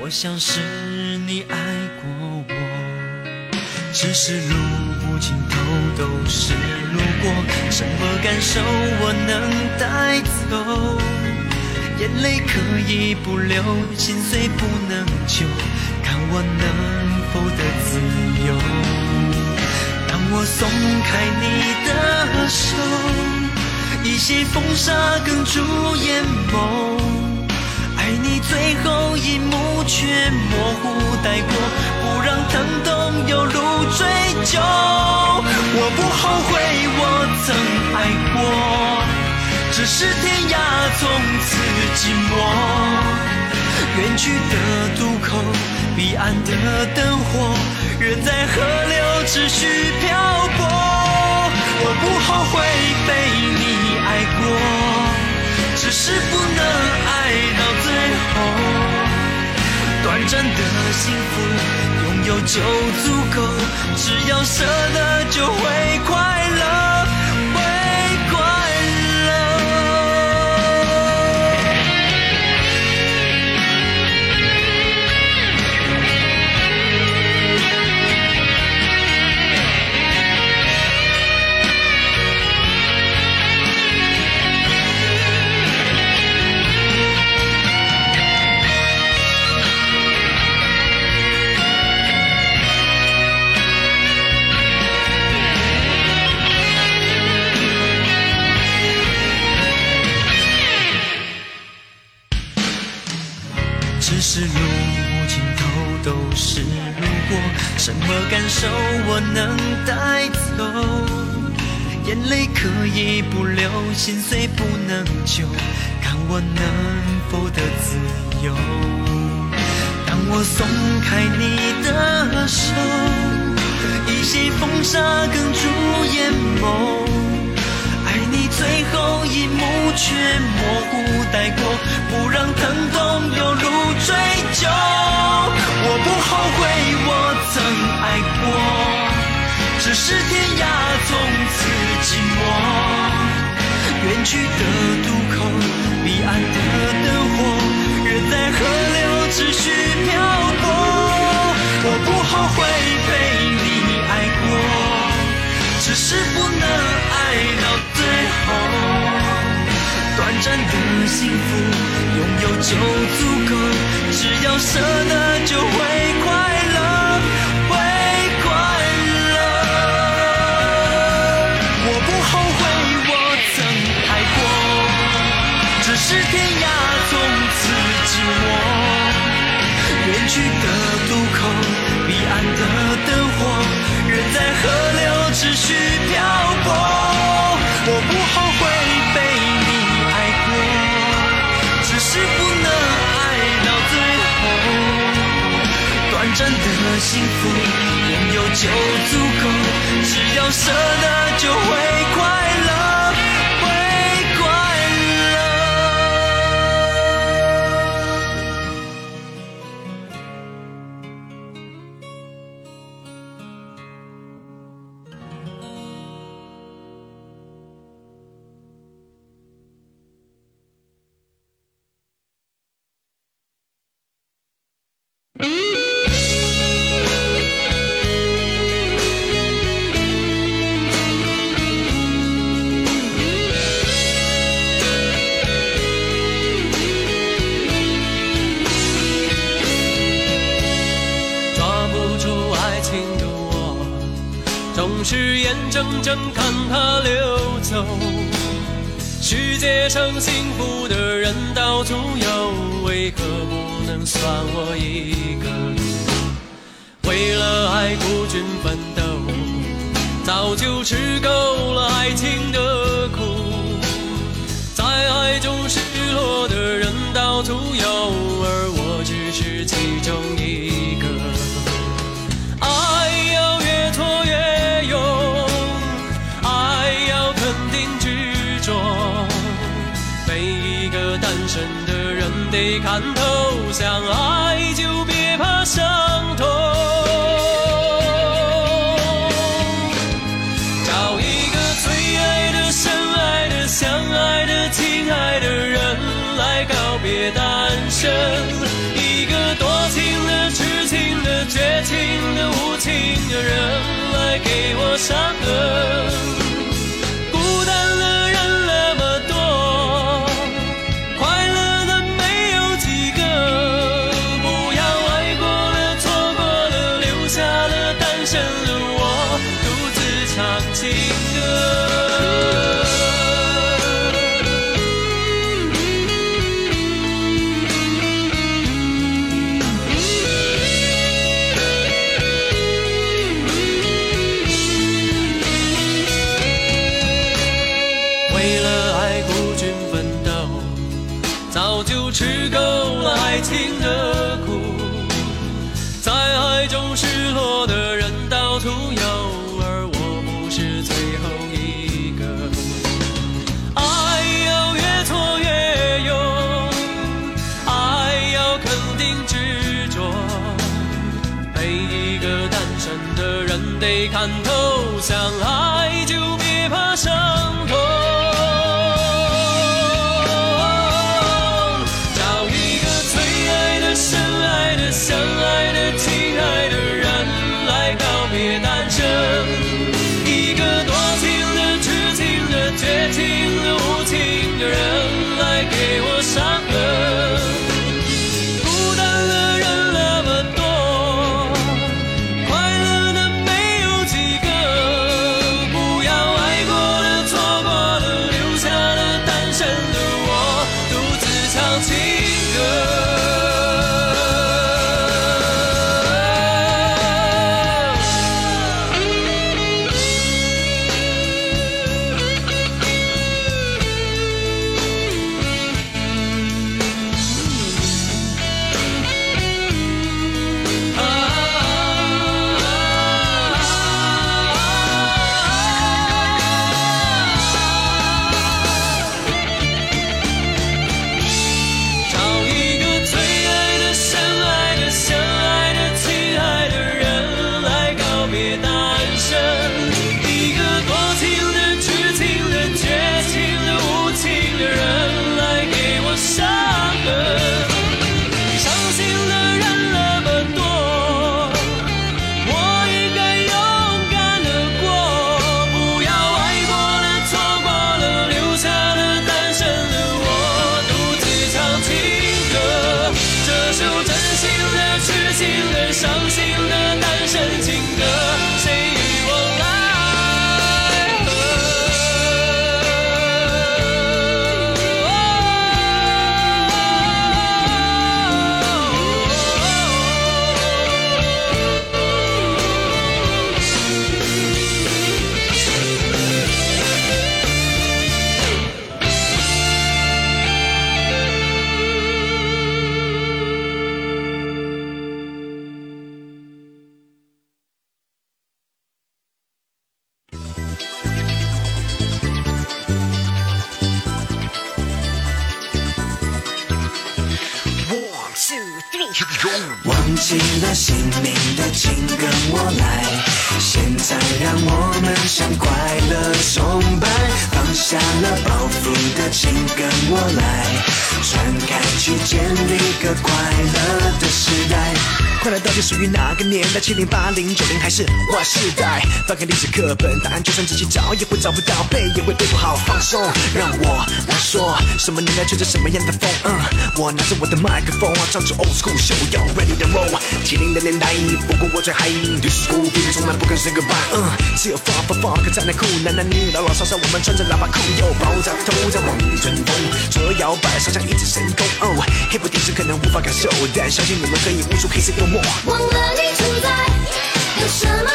我想是你爱过我。只是路无尽头都是路过什么感受我能带走？眼泪可以不流心碎不能救看我能否得自由。当我松开你的手一些风沙哽住眼眸爱你最后一幕却模糊带过不让疼痛有路追究我不后悔我曾爱过只是天涯从此寂寞远去的渡口彼岸的灯火人在河流只许漂泊。我不后悔被你爱过，只是不能爱到最后。短暂的幸福，拥有就足够，只要舍得就会快乐，是路无尽头都是路过，什么感受我能带走？眼泪可以不流，心碎不能救，看我能否得自由。当我松开你的手，一些风沙哽住眼眸。最后一幕却模糊带过，不让疼痛有路追究。我不后悔我曾爱过，只是天涯从此寂寞。远去的渡口，彼岸的灯火，人在河流持续漂泊。我不后悔被你爱过，只是不能爱到。真的幸福，拥有就足够，只要舍得就会快乐，会快乐。我不后悔我曾爱过，只是天涯从此寂寞。远去的渡口，彼岸的灯火，人在河流持续漂泊。幸福，拥有就足够，只要舍得就会快乐，翻开历史课本，答案就算自己找也会找不到，背也会背不好。放松，让我来说，什么年代吹着什么样的风？嗯，我拿着我的麦克风，唱着 old school show，要 ready to roll。七零的年代，不过我最嗨，历史古币从来不肯 say goodbye。嗯，只有 funk funk funk 才能酷，男男女女老老少少，我们穿着喇叭裤，又爆炸头在往里春风，左右摇摆，上下一指神功。哦，黑不电视可能无法感受，但相信你们可以悟出黑色幽默。忘了你存在，有什么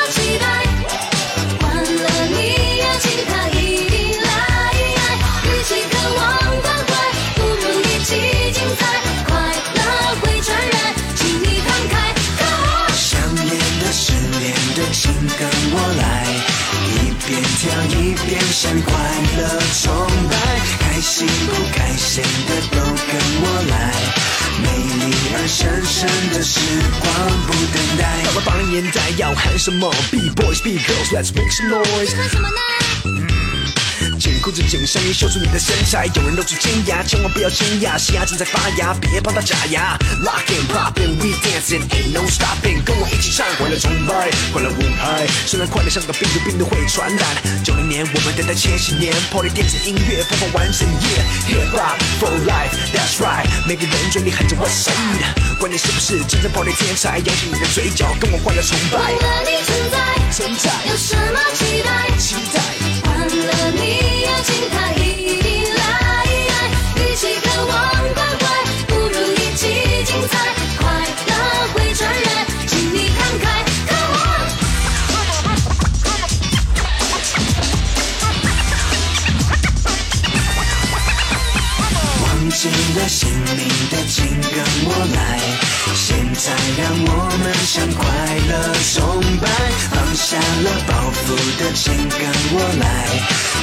的都跟我来，美丽而神圣的时光不等待。到了八零年代要喊什么？Be boys, be girls, let's make some noise。喝什么呢？紧箍子紧身衣秀出你的身材，有人露出尖牙，千万不要惊讶，新牙正在发芽，别帮它假牙。Lock and popping, we dancing, ain't no stopping，跟我一起唱，快乐崇拜，快乐舞台。虽然快乐像个病毒，病毒会传染。九零年我们等待千禧年，Party 电子音乐播放完整夜，Hip hop for life, that's right，每个人嘴里喊着 What's up，管你是不是真正 Party 天才，扬起你的嘴角，跟我快乐崇拜忘。了你存在，存在有什么期待？期待。了你邀请他一定来。与其渴望关怀，不如一起精彩。忘记了姓名的请跟我来。现在让我们向快乐崇拜，放下了包袱的请跟我来，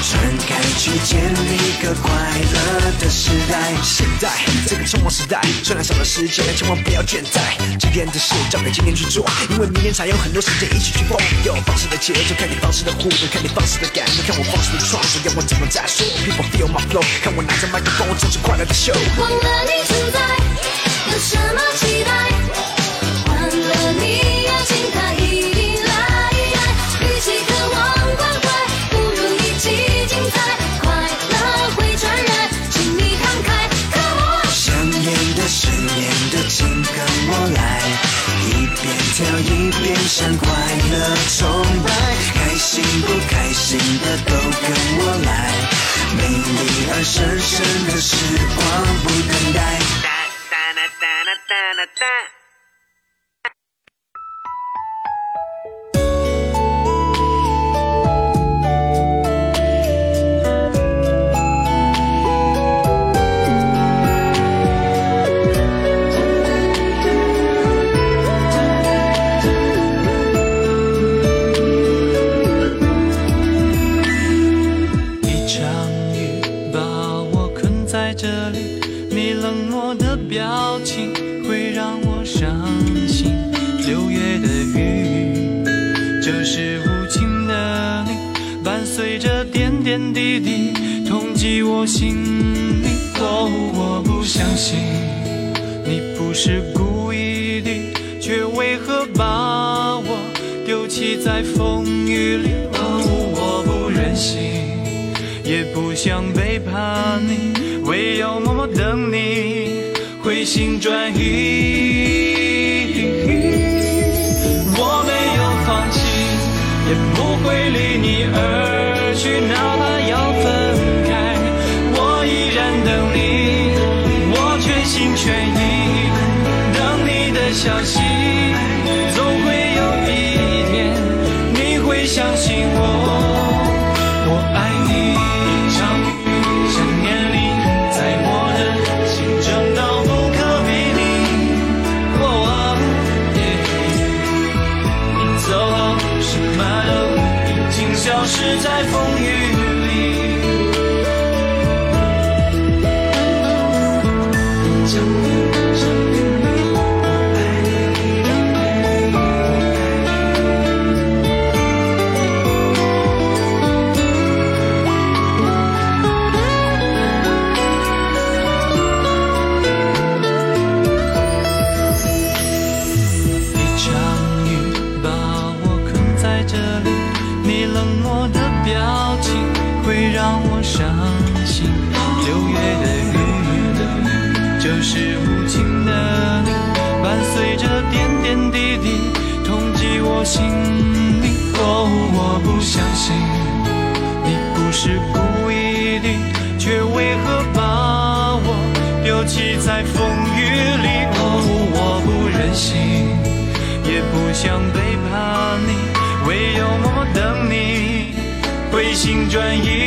传开去建立个快乐的时代。现在这个匆忙时代，虽然少了时间，千万不要倦怠。今天的事交给今天去做，因为明天才有很多时间一起去疯。有方式的节奏，看你方式的互动，看你方式的感动，看我方式的创作，要我怎么再说？People feel my flow，看我拿着麦克风，这是快乐的 show。忘了你存在，有什么期待？忘了你，脸上快乐崇拜，开心不开心的都跟我来，美丽而神圣的时光不等待。哒哒哒哒哒哒哒心里。哦，我不相信你不是故意的，却为何把我丢弃在风雨里？哦，我不忍心。也不想背叛你，唯有默默等你回心转意。我没有放弃，也不会离你而相信。转一。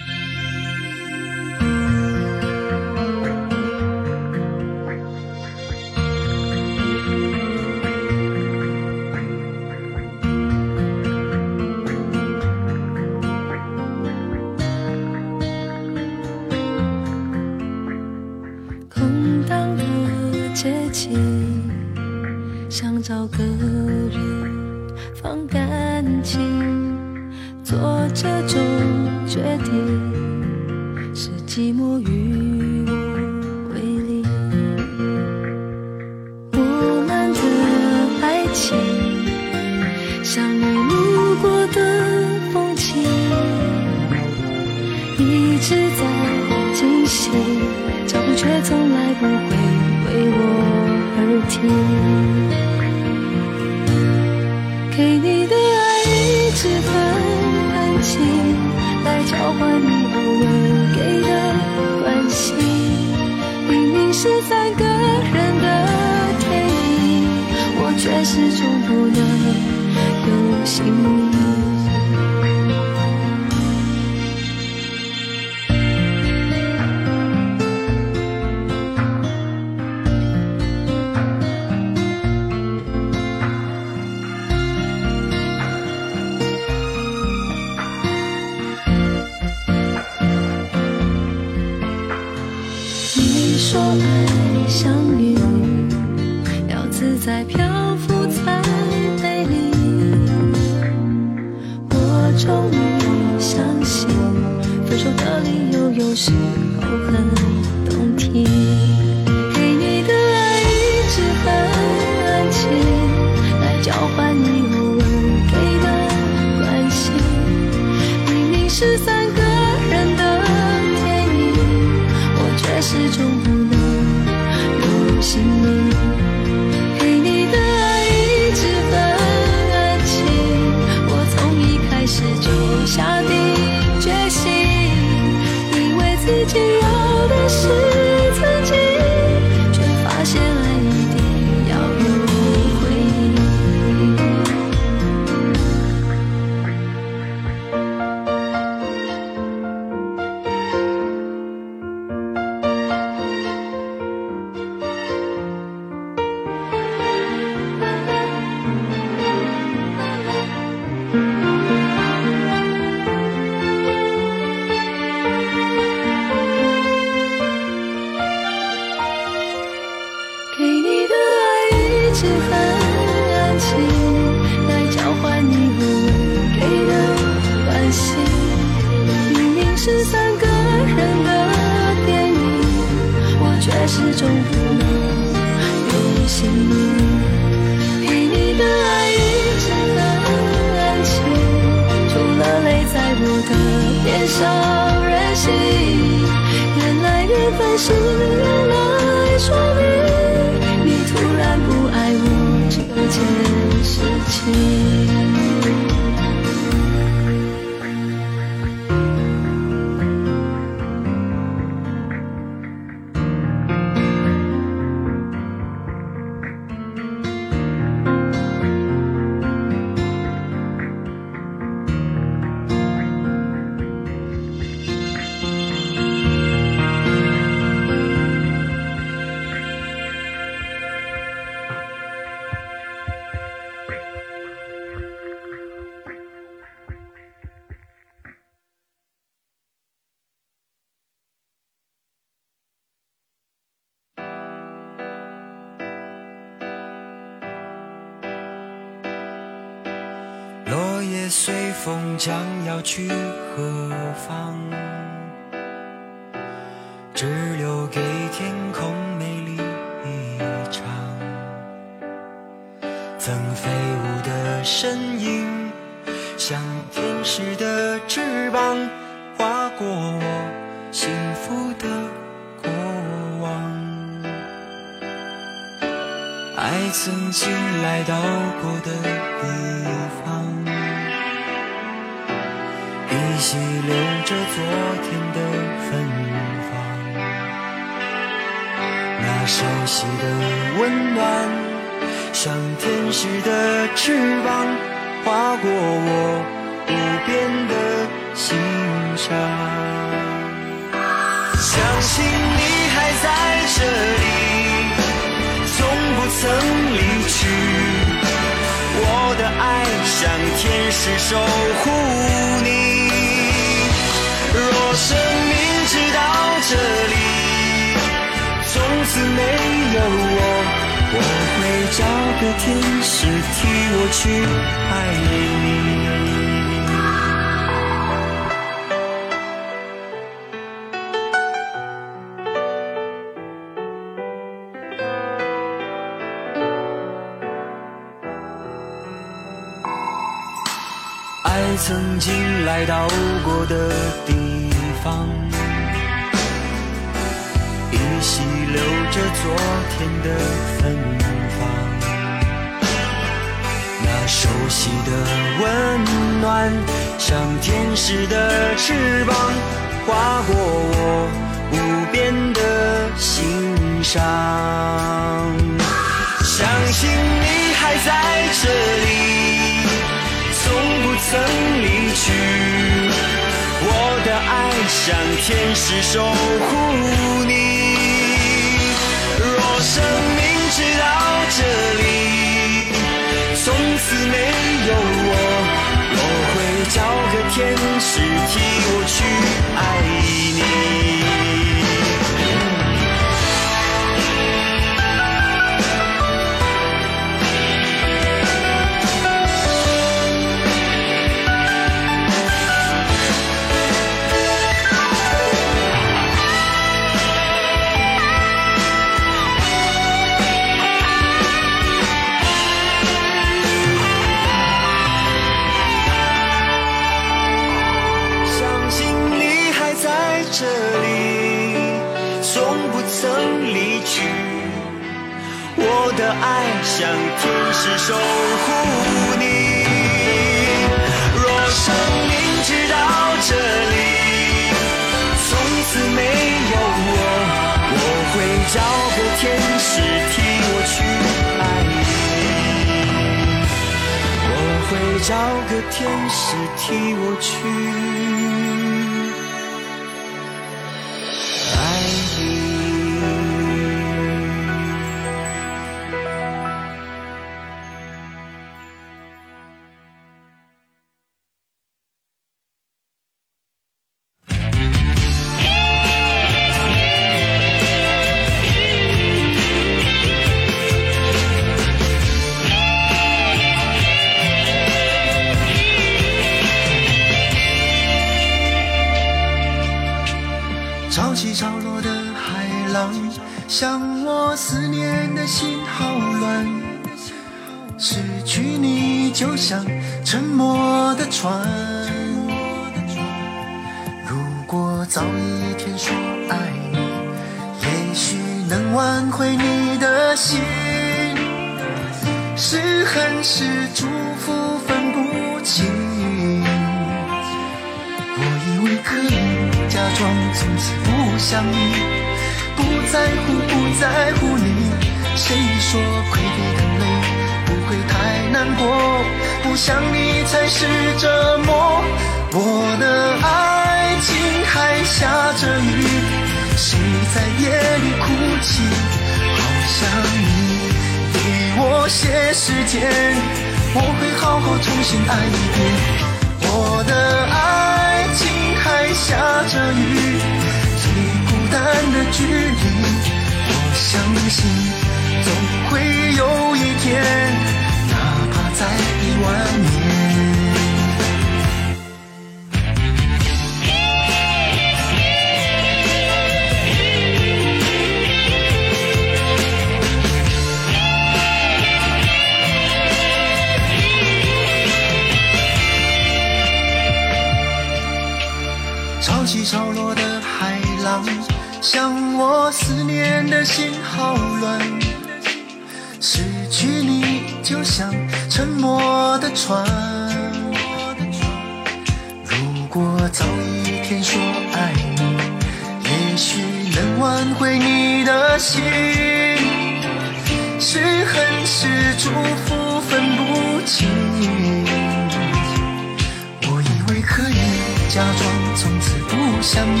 假装从此不想你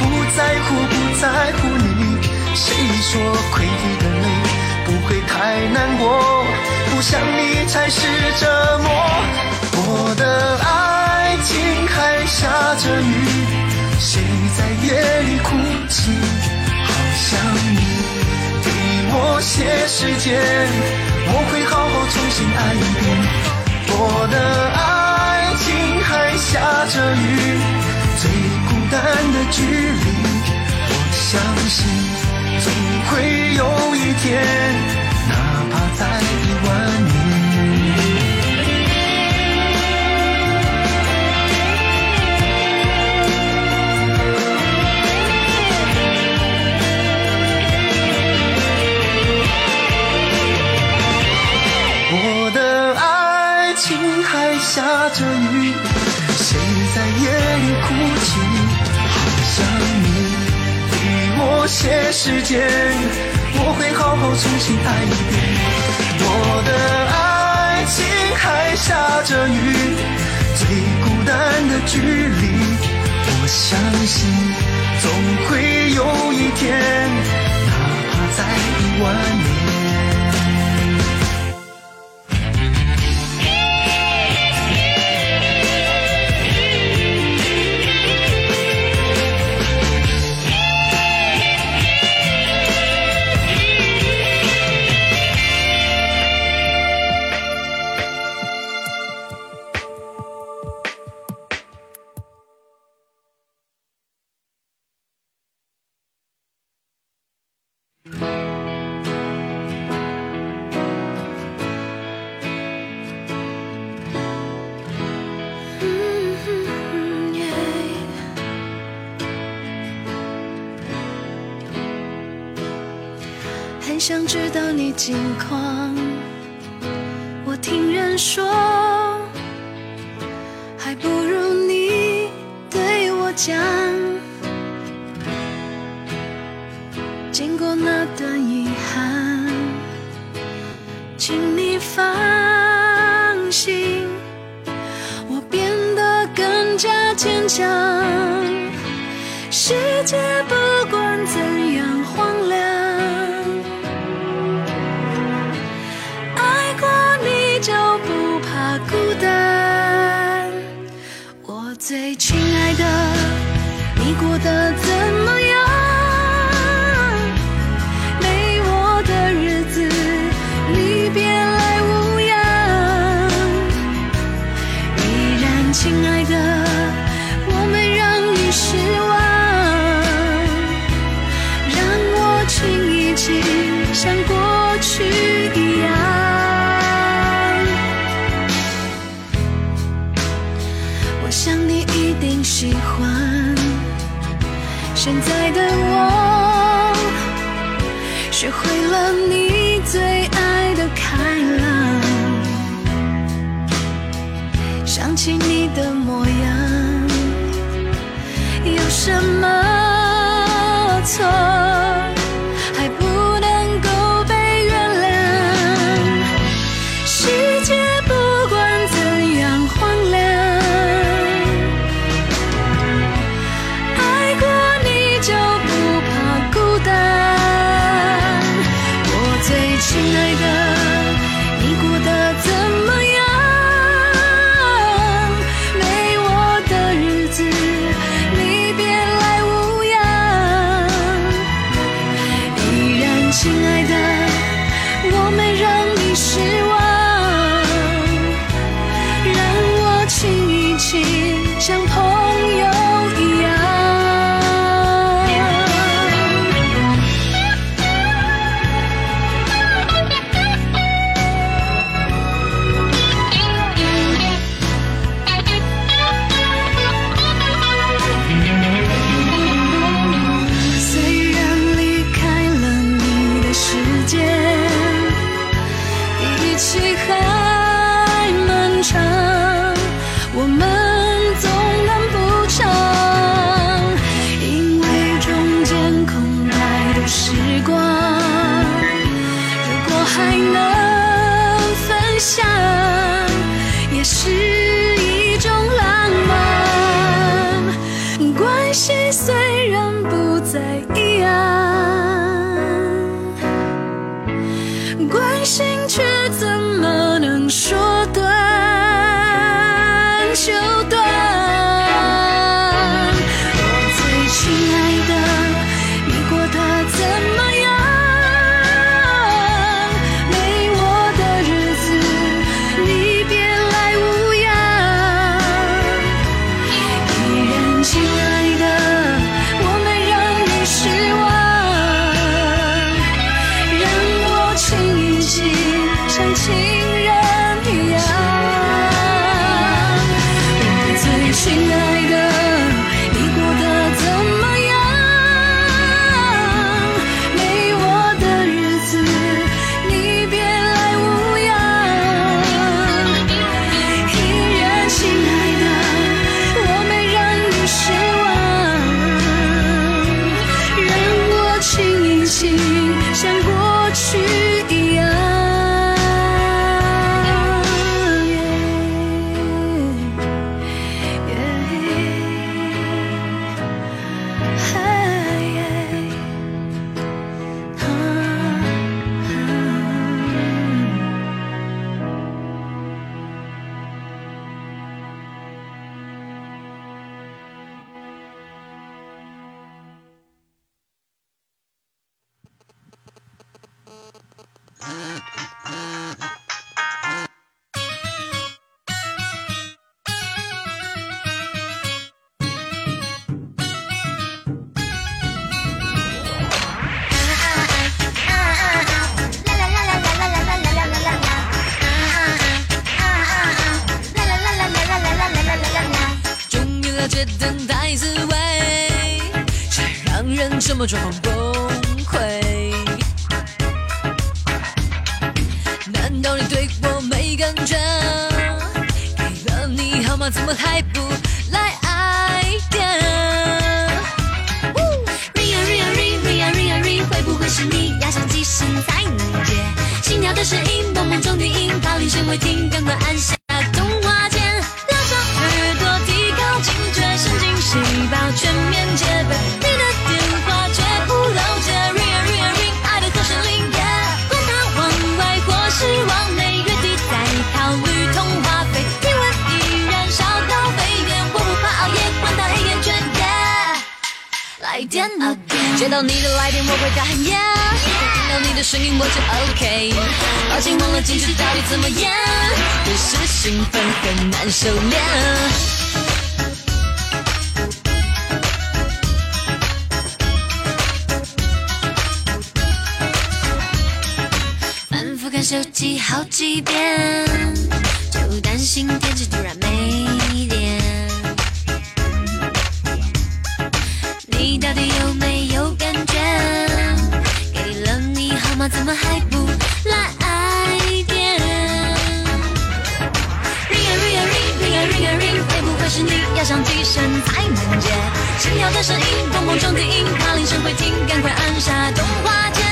不在乎不在乎你谁说愧疚的泪不会太难过不想你才是折磨。我的爱情还下着雨谁在夜里哭泣？好想你给我些时间我会好好重新爱一遍。我的爱情下着雨，最孤单的距离。我相信总会有一天，哪怕再一万。我的爱情还下着雨。哭泣，好想你。给我些时间，我会好好重新爱一遍。我的爱情还下着雨，最孤单的距离，我相信总会有一天，哪怕在一万年。接到你的来电，我会大喊！听到你的声音，我就 OK。抱歉，忘了进去到底怎么样，越是兴奋很难收敛。反复看手机好几遍，就担心天气突然没。怎么还不来电？Ring a ring a ring，ring a ring a ring，会不会是你要响几声才能接？心跳的声音，砰砰撞地音，怕铃声会停，赶快按下通话键。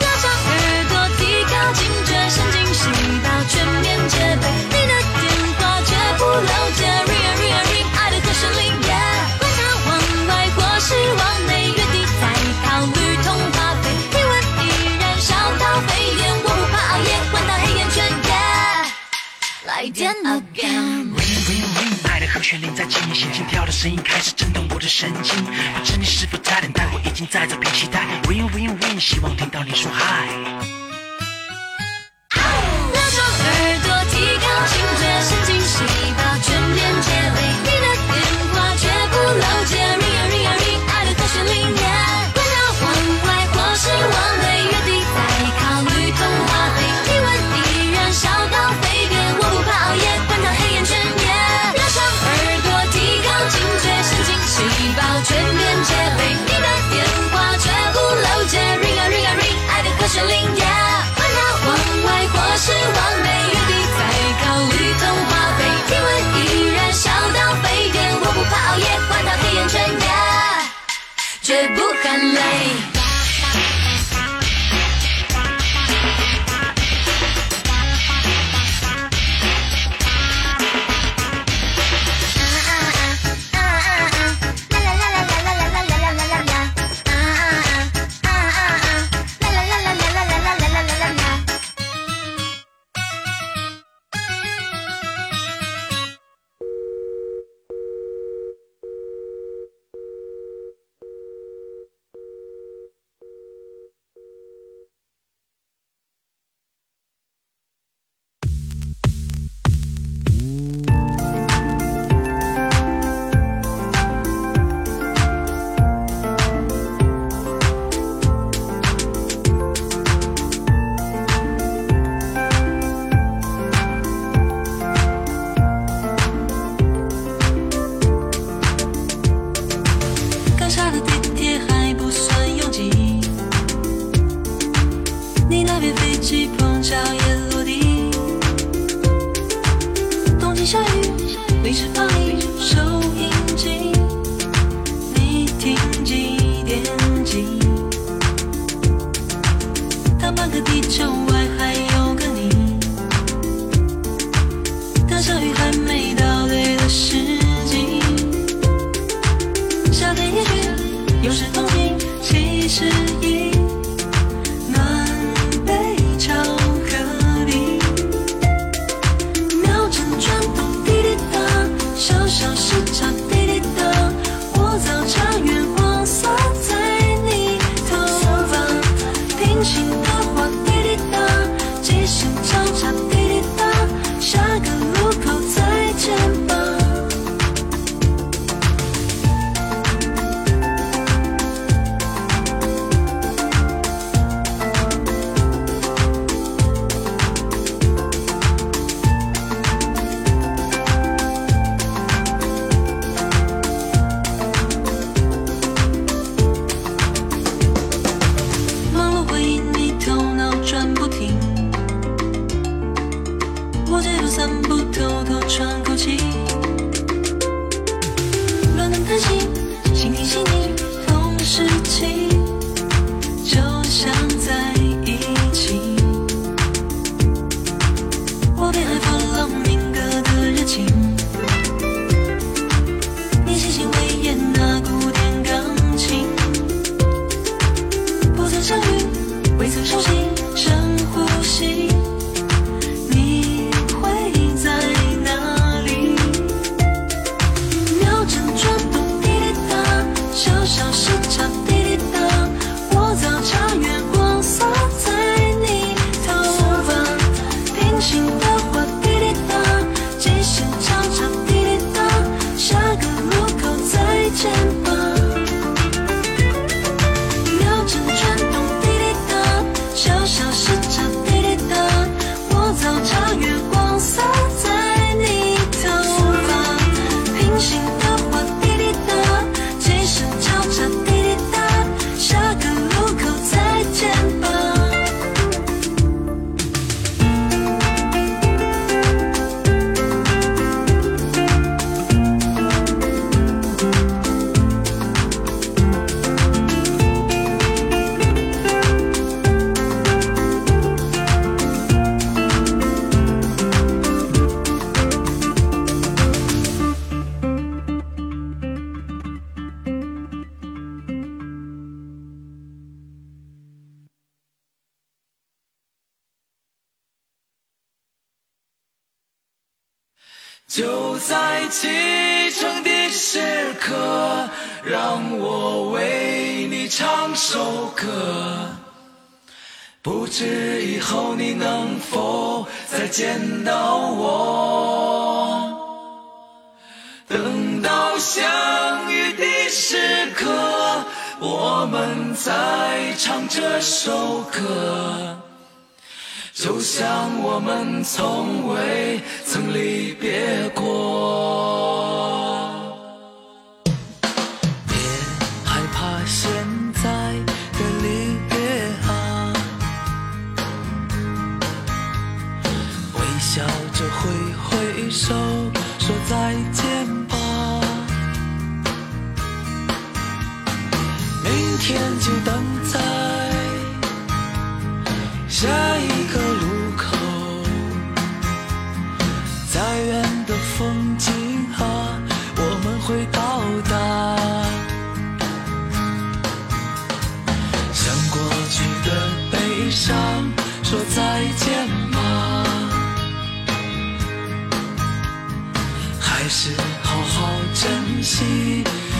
拉长耳朵，提高警觉，神经细胞全面戒备，你的电话绝不漏接。Ring 点 again ring ring ring 爱的和弦铃在进行心跳的声音开始震动我的神经。不知你是否在等待我已经在这边期待。Ring ring ring 希望听到你说嗨。拉长耳朵提高警觉神经细胞全面戒备你的电话绝不漏接不喊累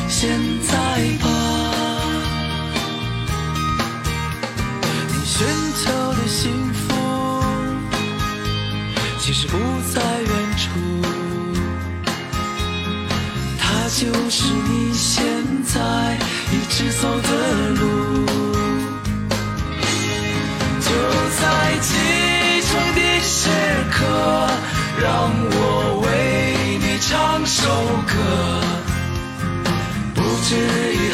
现在吧。你寻求的幸福，其实不在远处，它就是你现在一直走的路。就在启程的时刻，让我为你唱首歌。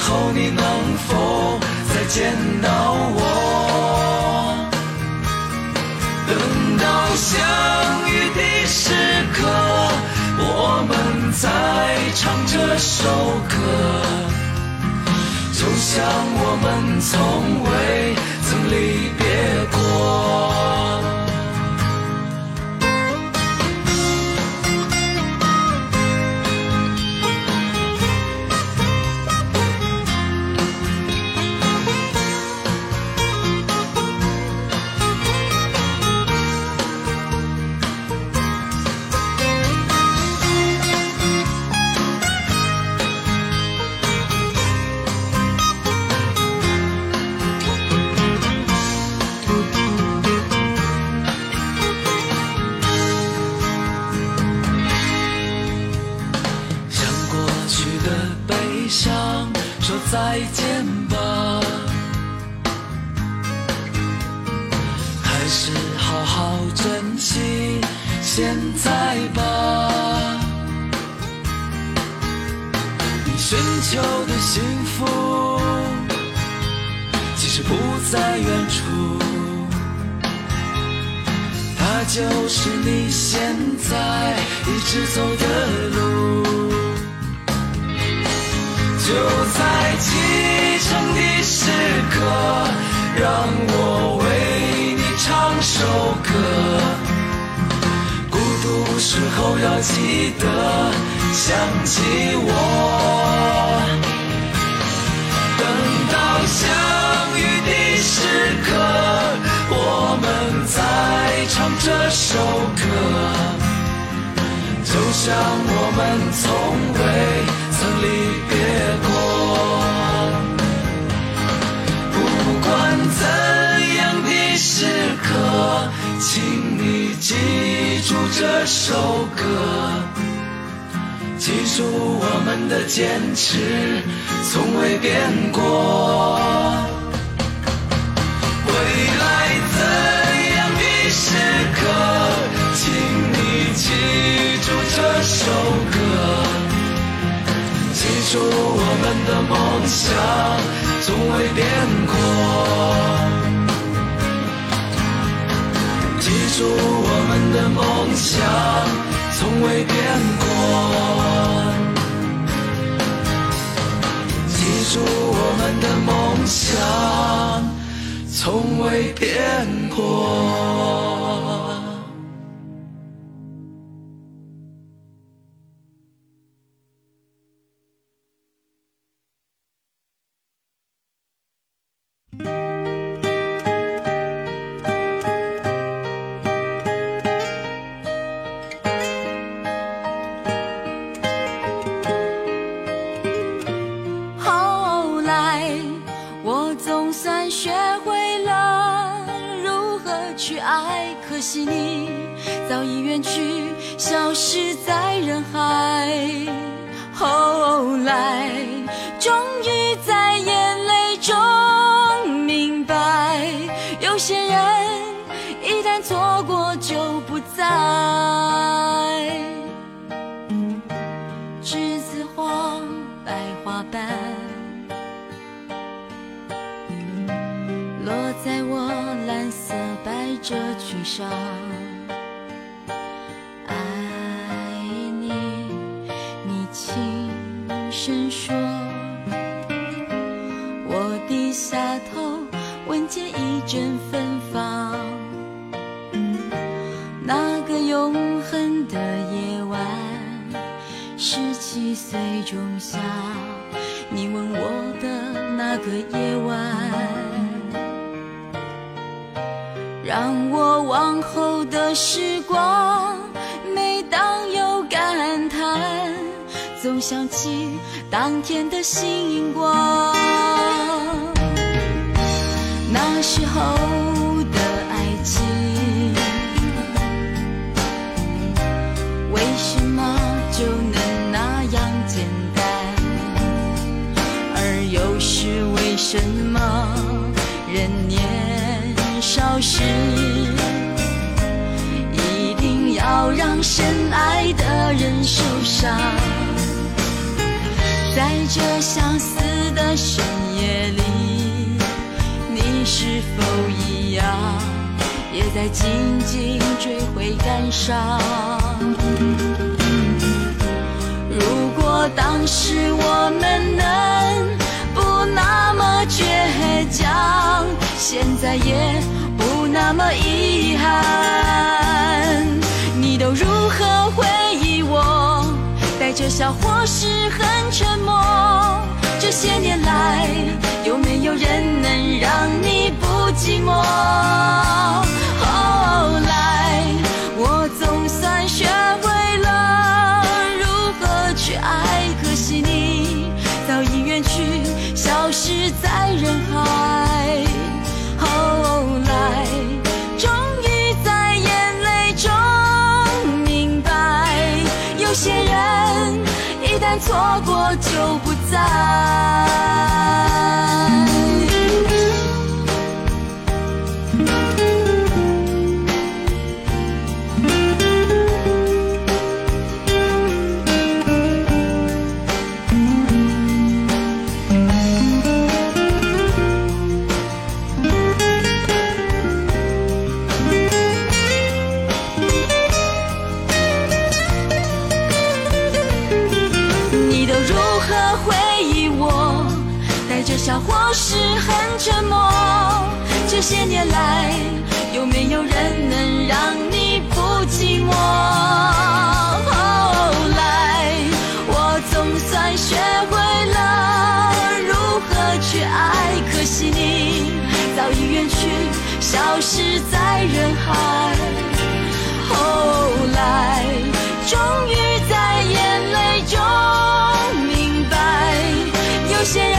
后你能否再见到我？等到相遇的时刻，我们再唱这首歌。就像我们从未曾离别过。幸福，其实不在远处。它就是你现在一直走的路。就在启程的时刻，让我为你唱首歌。孤独时候要记得想起我。时刻，我们在唱这首歌。就像我们从未曾离别过。不管怎样的时刻，请你记住这首歌，记住我们的坚持从未变过。时刻，请你记住这首歌，记住我们的梦想从未变过，记住我们的梦想从未变过，记住我们的梦想。从未变过。去消失在人海后来终于在眼泪中明白有些人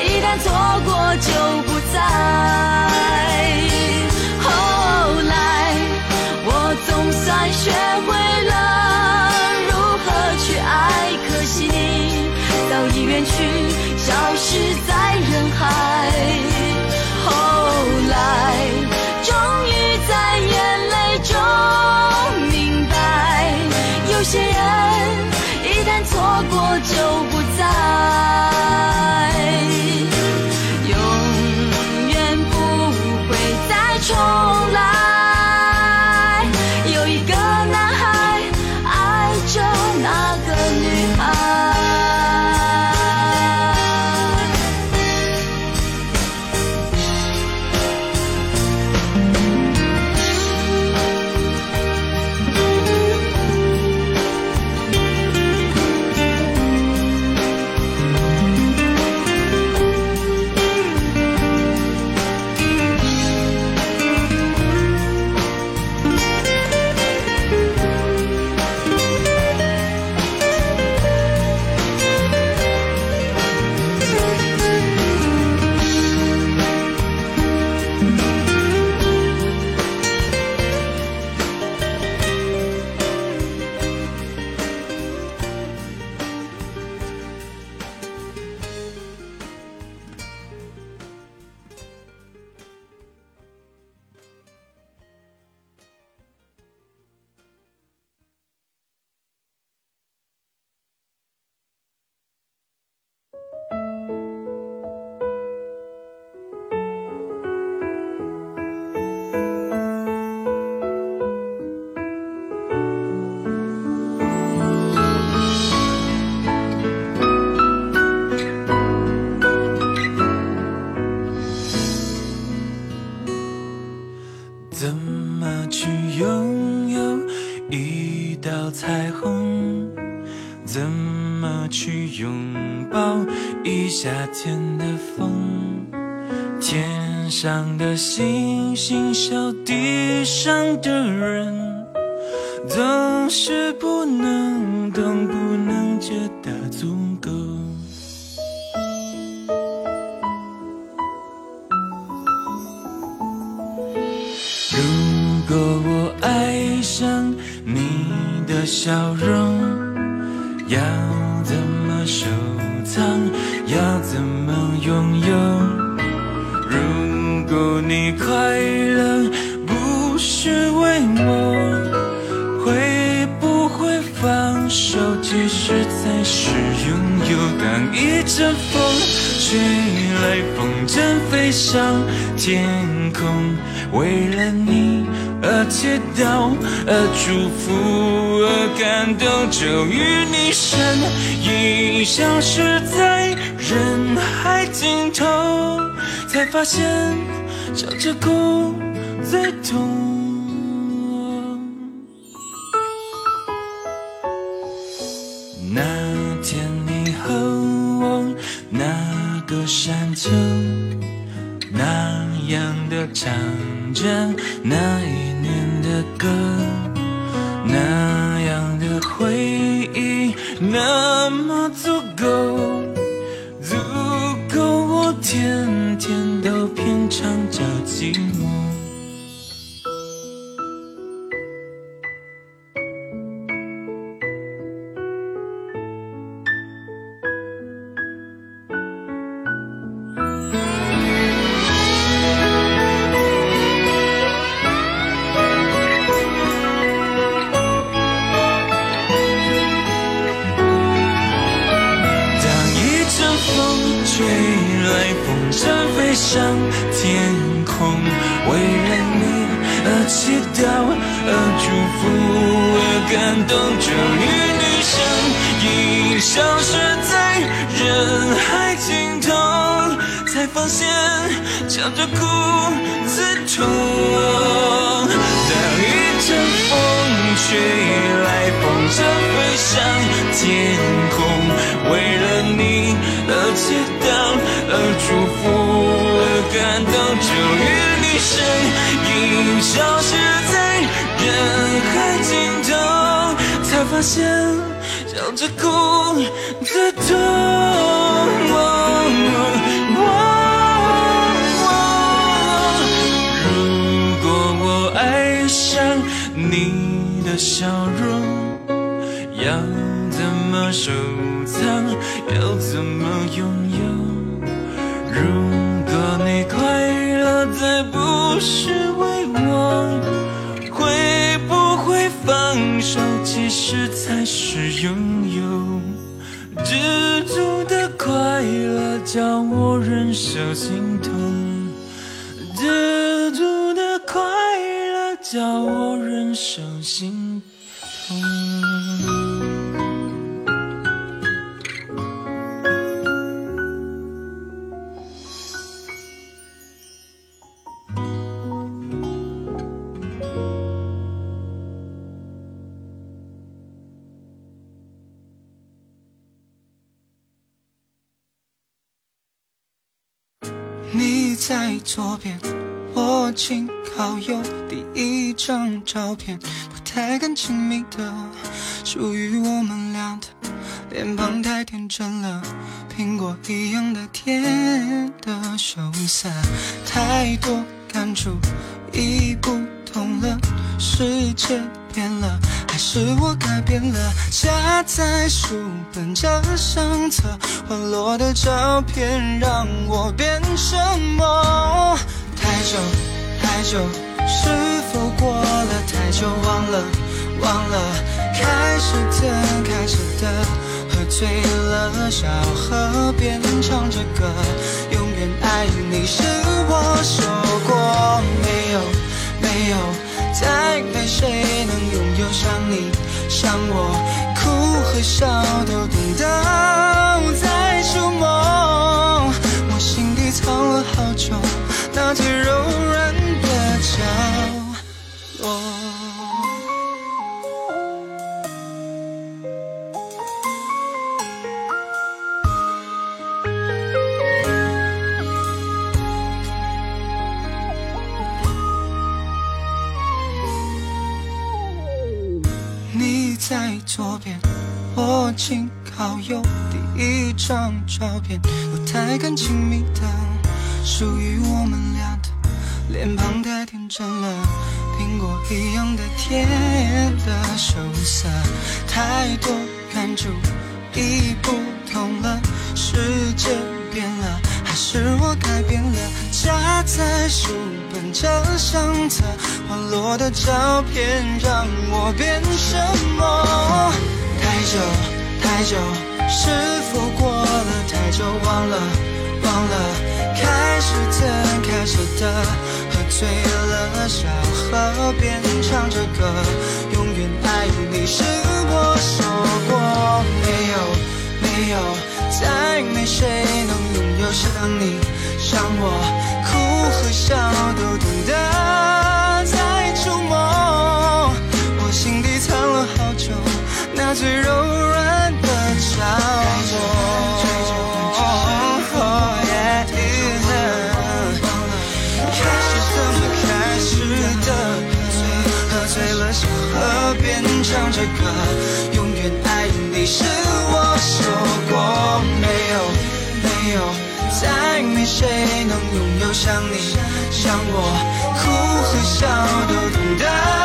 一旦错过就不再后来我总算学太多感触，已不同了。世界变了，还是我改变了？夹在书本这相册，滑落的照片让我变沉默太久太久。是否过了太久，忘了忘了开始的开始的。喝醉了，小河边唱着歌，永远爱你，是我说过没有？没有，再没谁能拥有，像你，像我，哭和笑都懂得，在触摸，我心底藏了好久，那最柔软的角落。我紧靠右第一张照片，不太敢亲密的，属于我们俩的，脸庞太天真了，苹果一样的甜的羞涩，太多感触已不同了，世界变了，还是我改变了？夹在书本这相册，滑落的照片让我变什么？太久太久，是否过了太久？忘了忘了，开始怎开始的？喝醉了，小河边唱着歌，永远爱你是我说过没有没有，再没谁能拥有像你像我，哭和笑都懂得在触摸，我心底藏了好久，那最柔这个，永远爱你是我说过没有没有，再没谁能拥有像你像我，哭和笑都懂得。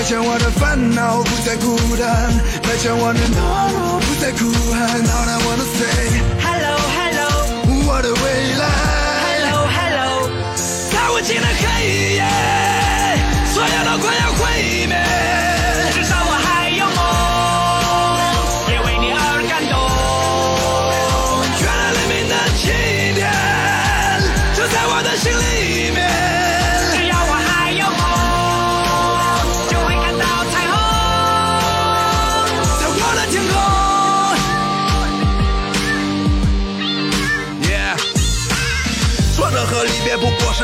代。再见我的烦恼，不再孤单。再见我的懦弱，不再哭喊。Now I wanna say Hello Hello，我的未来。Hello Hello，在无尽的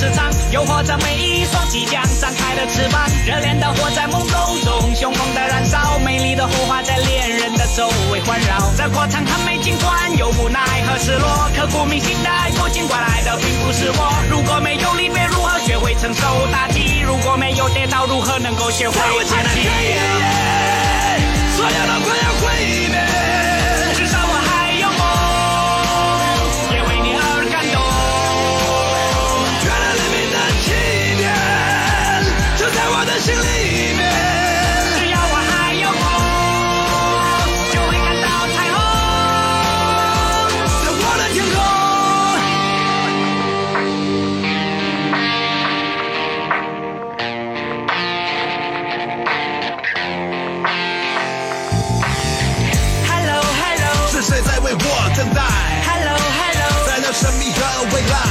市场，诱惑着每一双即将张开的翅膀。热恋的火在梦中中，凶猛的燃烧，美丽的火花在恋人的周围环绕。这过程很美，尽管有无奈和失落，刻骨铭心的爱过，尽管来的并不是我。如果没有离别，如何学会承受打击？如果没有跌倒，如何能够学会爬起？所有的快要 Yeah.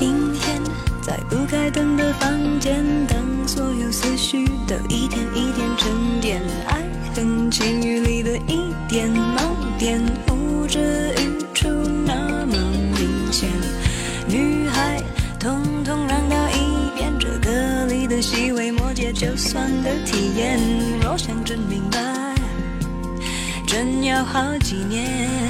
阴天，在不开灯的房间，当所有思绪都一点一点沉淀，爱恨情欲里的一点盲点，呼之欲出那么明显。女孩，统统让到一边，这歌里的细微末节，就算的体验。若想真明白，真要好几年。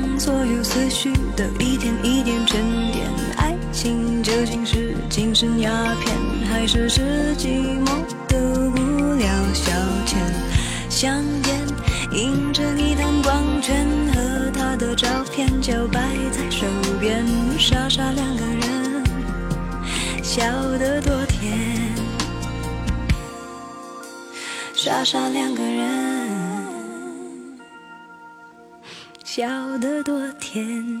所有思绪都一点一点沉淀，爱情究竟是精神鸦片，还是是寂寞的无聊消遣？香烟映着一滩光圈，和他的照片就摆在手边，傻傻两个人，笑得多甜。傻傻两个人，笑得多甜。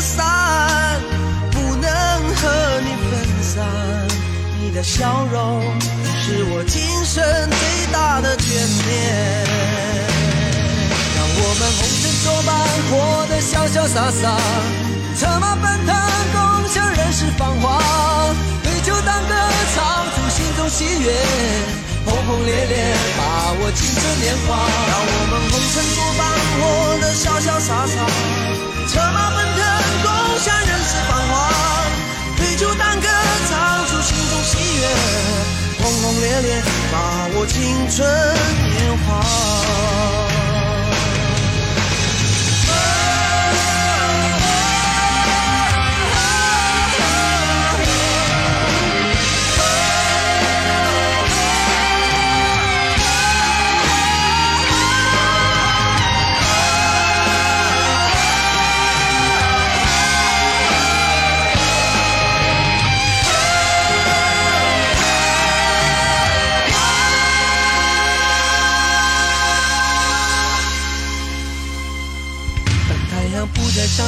散，不能和你分散。你的笑容是我今生最大的眷恋。让我们红尘作伴，活得潇潇洒洒，策马奔腾，共享人世繁华。对酒当歌，唱出心中喜悦，轰轰烈烈，把握青春年华。让我们红尘作伴，活得潇潇洒洒，策马奔腾，共享人世繁华。对酒当歌，唱出心中喜悦，轰轰烈烈，把握青春年华。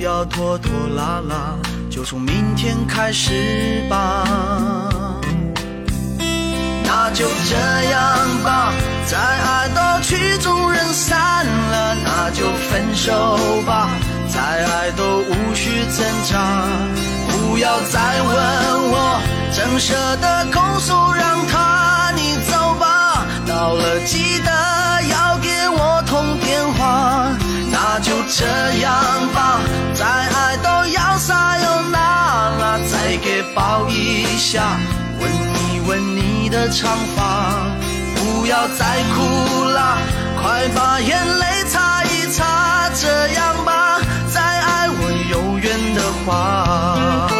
不要拖拖拉拉，就从明天开始吧。那就这样吧，再爱到曲终人散了，那就分手吧，再爱都无需挣扎。不要再问我，怎舍得控诉，让他你走吧。到了记得要给我通电话，就这样吧，再爱都要撒又那拉，再给抱一下，吻一吻你的长发，不要再哭啦，快把眼泪擦一擦，这样吧，再爱我有缘的话。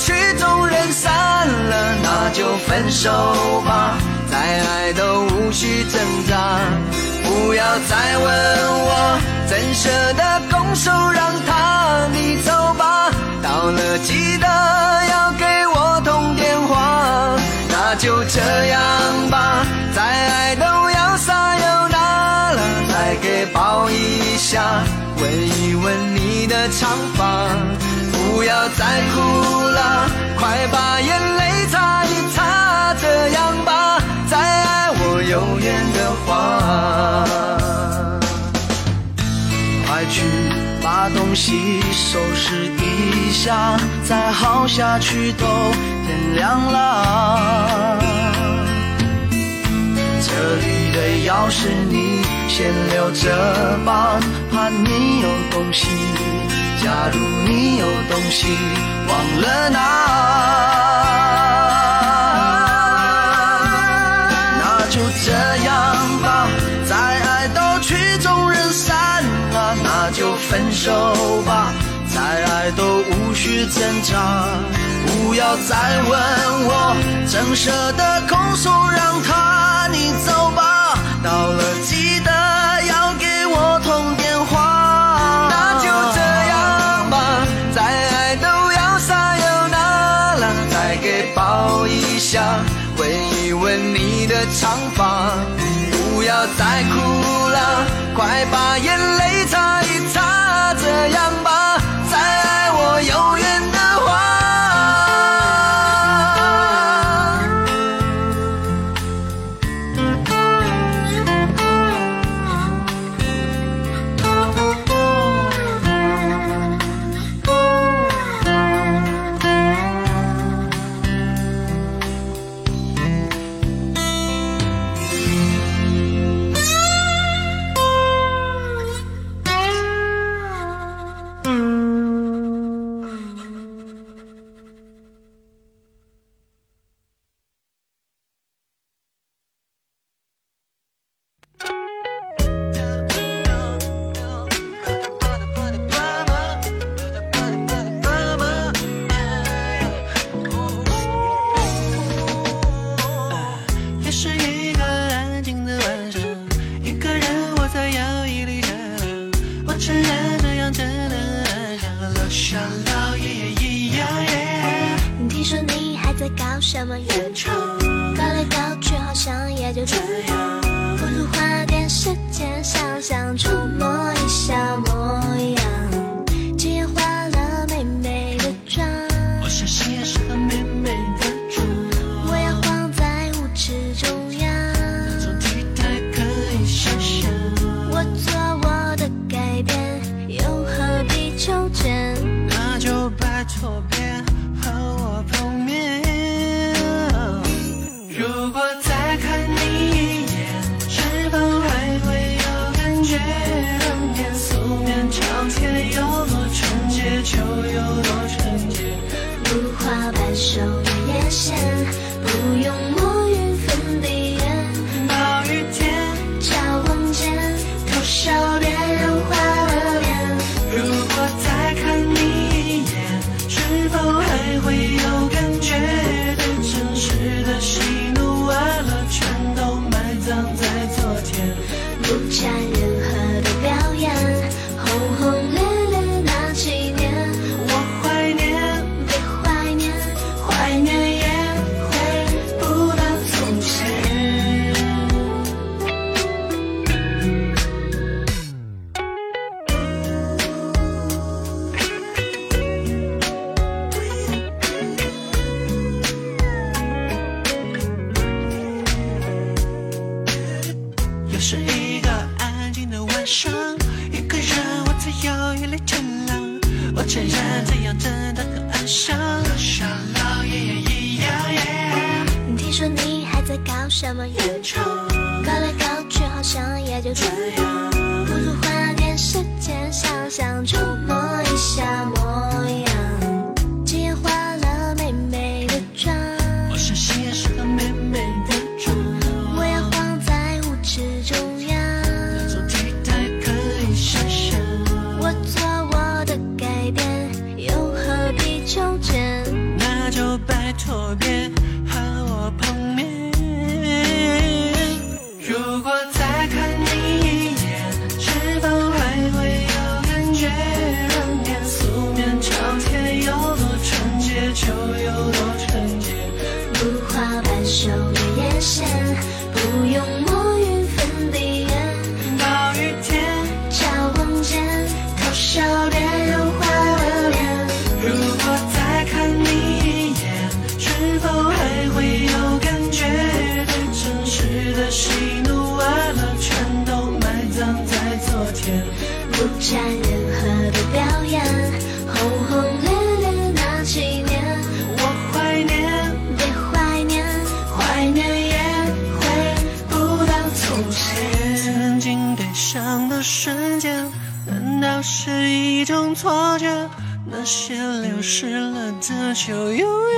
曲终人散了，那就分手吧，再爱都无需挣扎。不要再问我，怎舍得拱手让他？你走吧，到了记得要给我通电话。那就这样吧，再爱都要撒又那了，再给抱一下。闻一闻你的长发，不要再哭了，快把眼泪擦一擦，这样吧，再爱我有缘的话，快去把东西收拾一下，再耗下去都天亮了。这里的钥匙你先留着吧，怕你有东西。假如你有东西忘了拿，那就这样吧，再爱都曲终人散了，那就分手吧，再爱都无需挣扎。不要再问我，怎舍得空手让他你走吧，到了记得长发。不要再哭了，快把眼泪什么延长？搞来搞去，好像也就这样，不如花点时间想想。ocean. show you.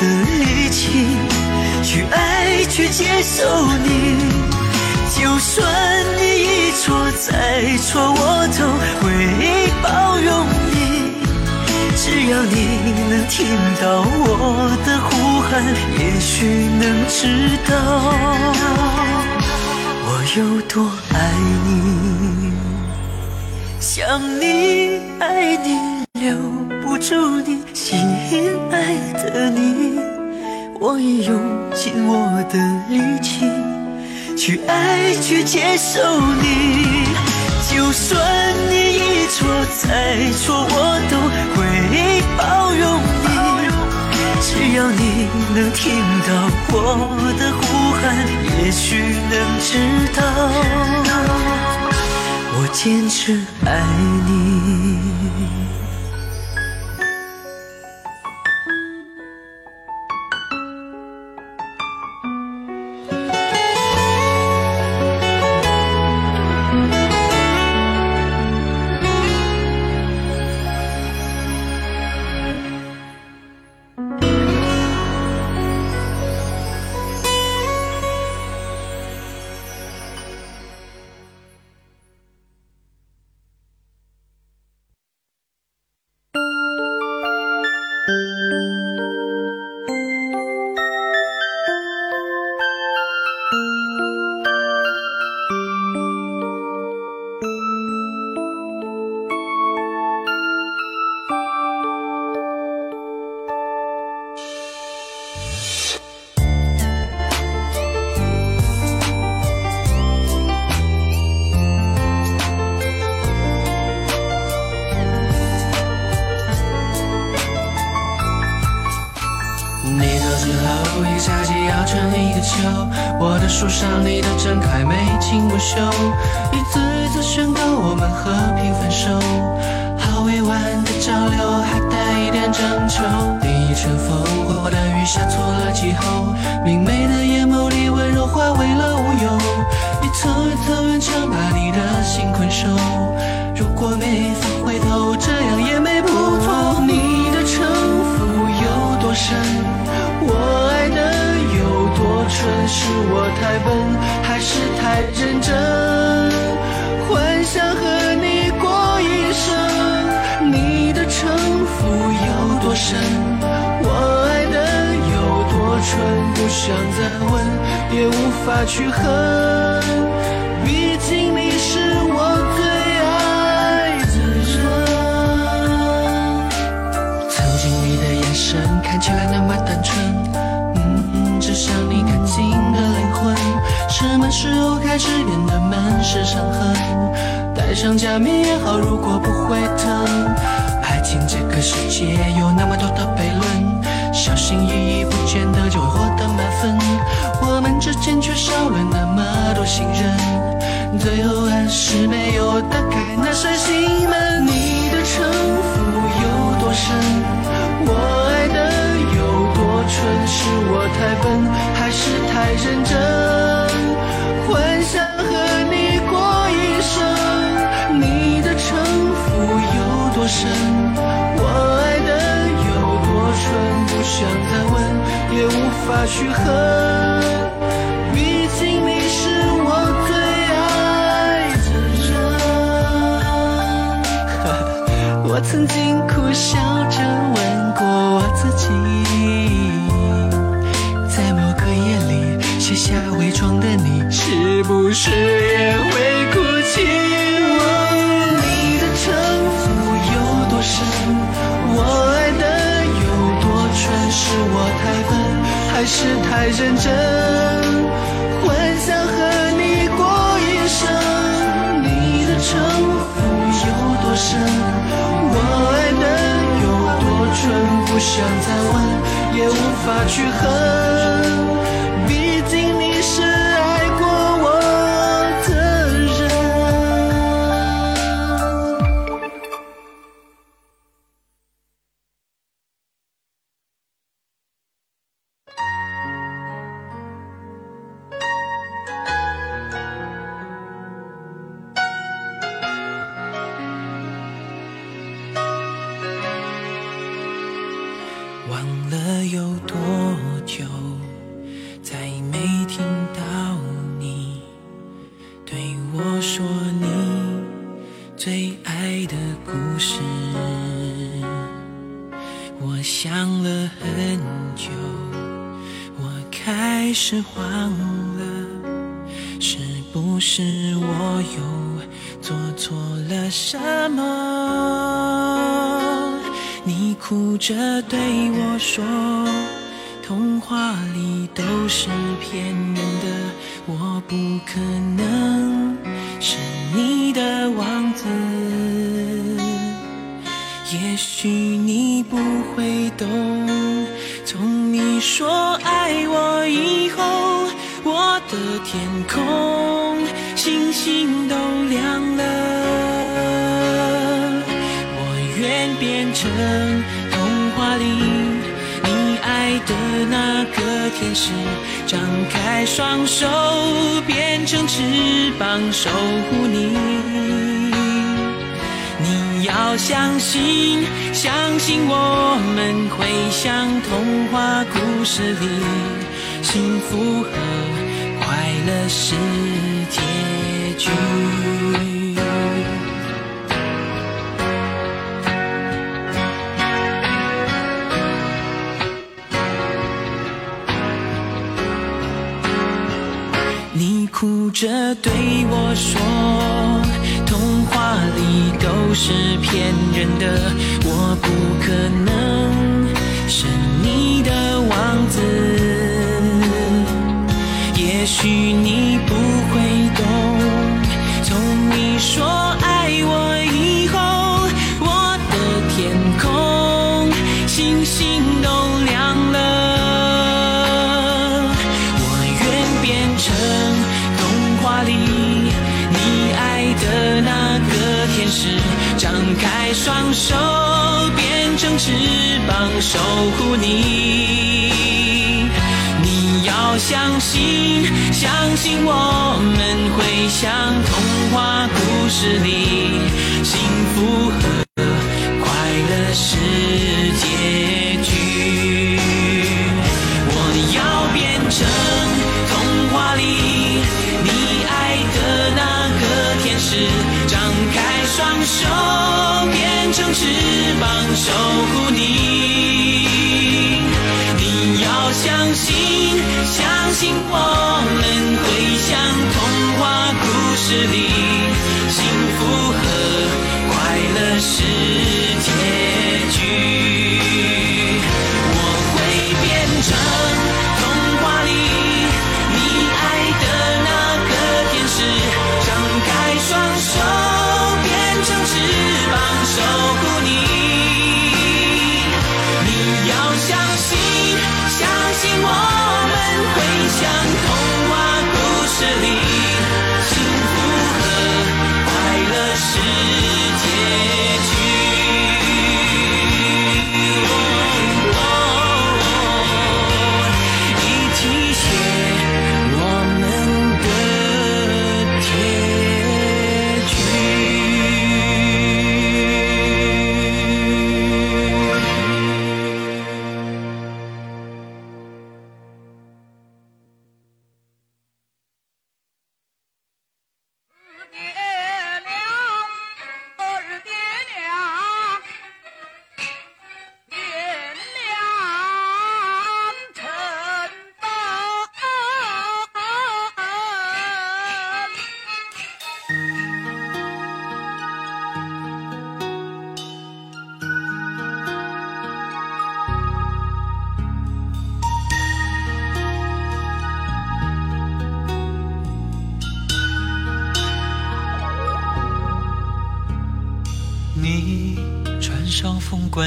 的力气去爱去接受你就算你一错再错我都会包容你只要你能听到我的呼喊也许能知道我有多爱你。想你爱你留不住你。亲爱的你我已用尽我的力气去爱去接受你就算你一错再错我都会包容你。只要你能听到我的呼喊也许能知道我坚持爱你。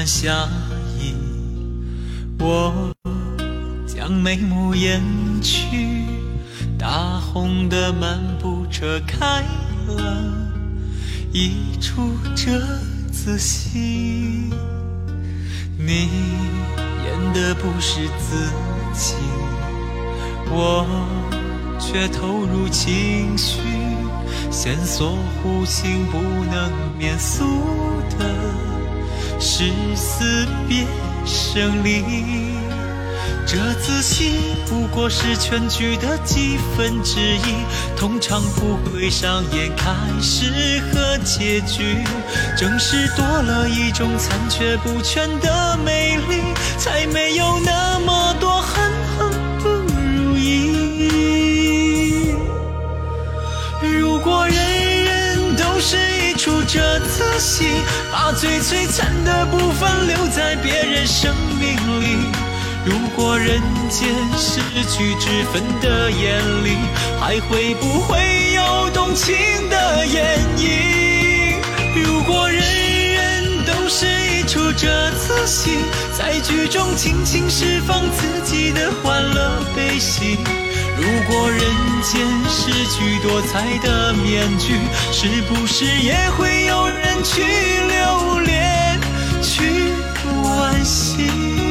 上凤冠霞衣，我将眉目掩去，大红的漫步车开了，一出折子戏。你演的不是自己，我却投入情绪，线索弧形不能免俗的是死别生离。这自信不过是全剧的几分之一，通常不会上演开始和结局。正是多了一种残缺不全的美丽，才没有那么多恨一出戏，把最璀璨的部分留在别人生命里。如果人间失去之分的眼里，还会不会有动情的演绎？如果人人都是一出这次戏，在剧中尽情释放自己的欢乐悲喜。如果人间失去多彩的面具，是不是也会有人去留恋，去惋惜？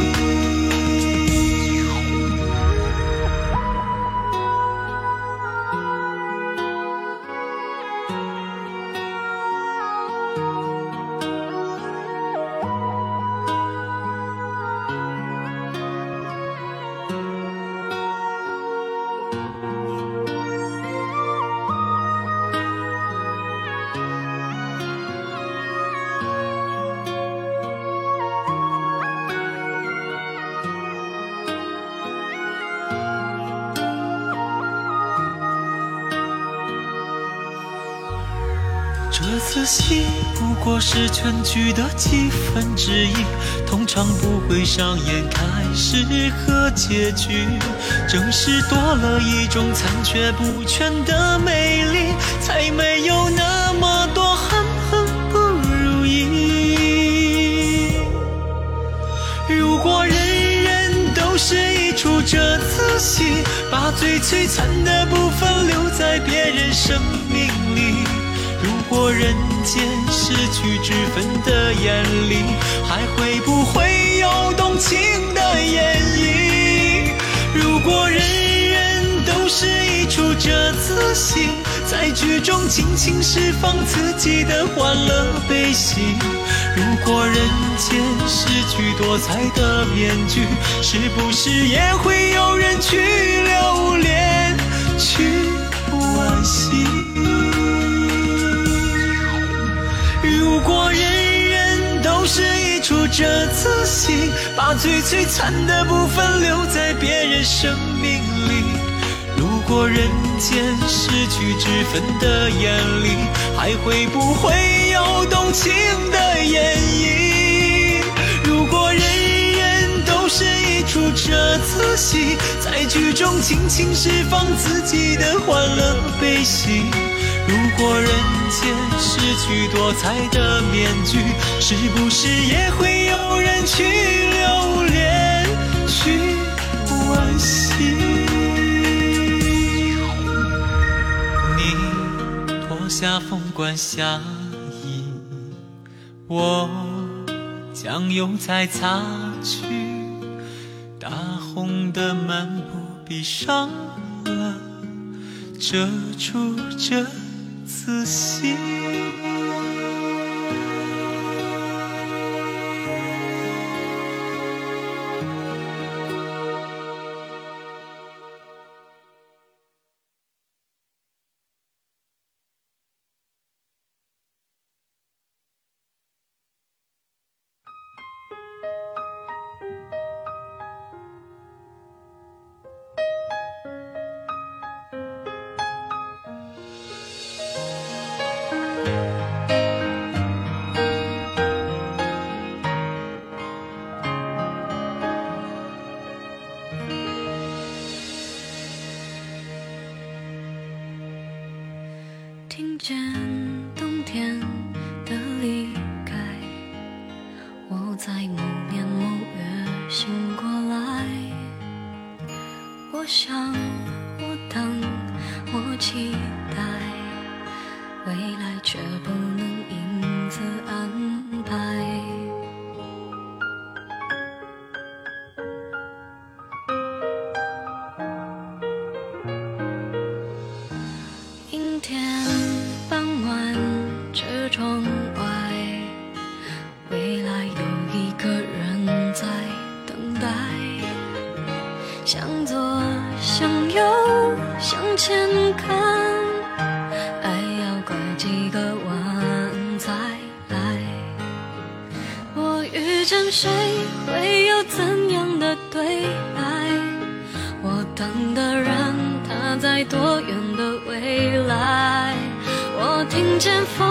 戏不过是全剧的几分之一，通常不会上演开始和结局。正是多了一种残缺不全的美丽，才没有那么多恨恨不如意。如果人人都是一出这次戏，把最璀璨的部分留在别人生命里。如果人间失去之分的眼里，还会不会有动情的演绎？如果人人都是一出折子戏，在剧中尽情释放自己的欢乐悲喜。如果人间失去多彩的面具，是不是也会有人去留恋，去惋惜？出这次戏，把最璀璨的部分留在别人生命里。如果人间失去之分的眼里，还会不会有动情的演绎？如果人人都是一出这次戏，在剧中尽情释放自己的欢乐悲喜。如果人间失去多彩的面具，是不是也会有人去留恋，去惋惜？你脱下凤冠霞衣，我将油彩擦去，大红的漫步闭上了，遮住这仔细。阵风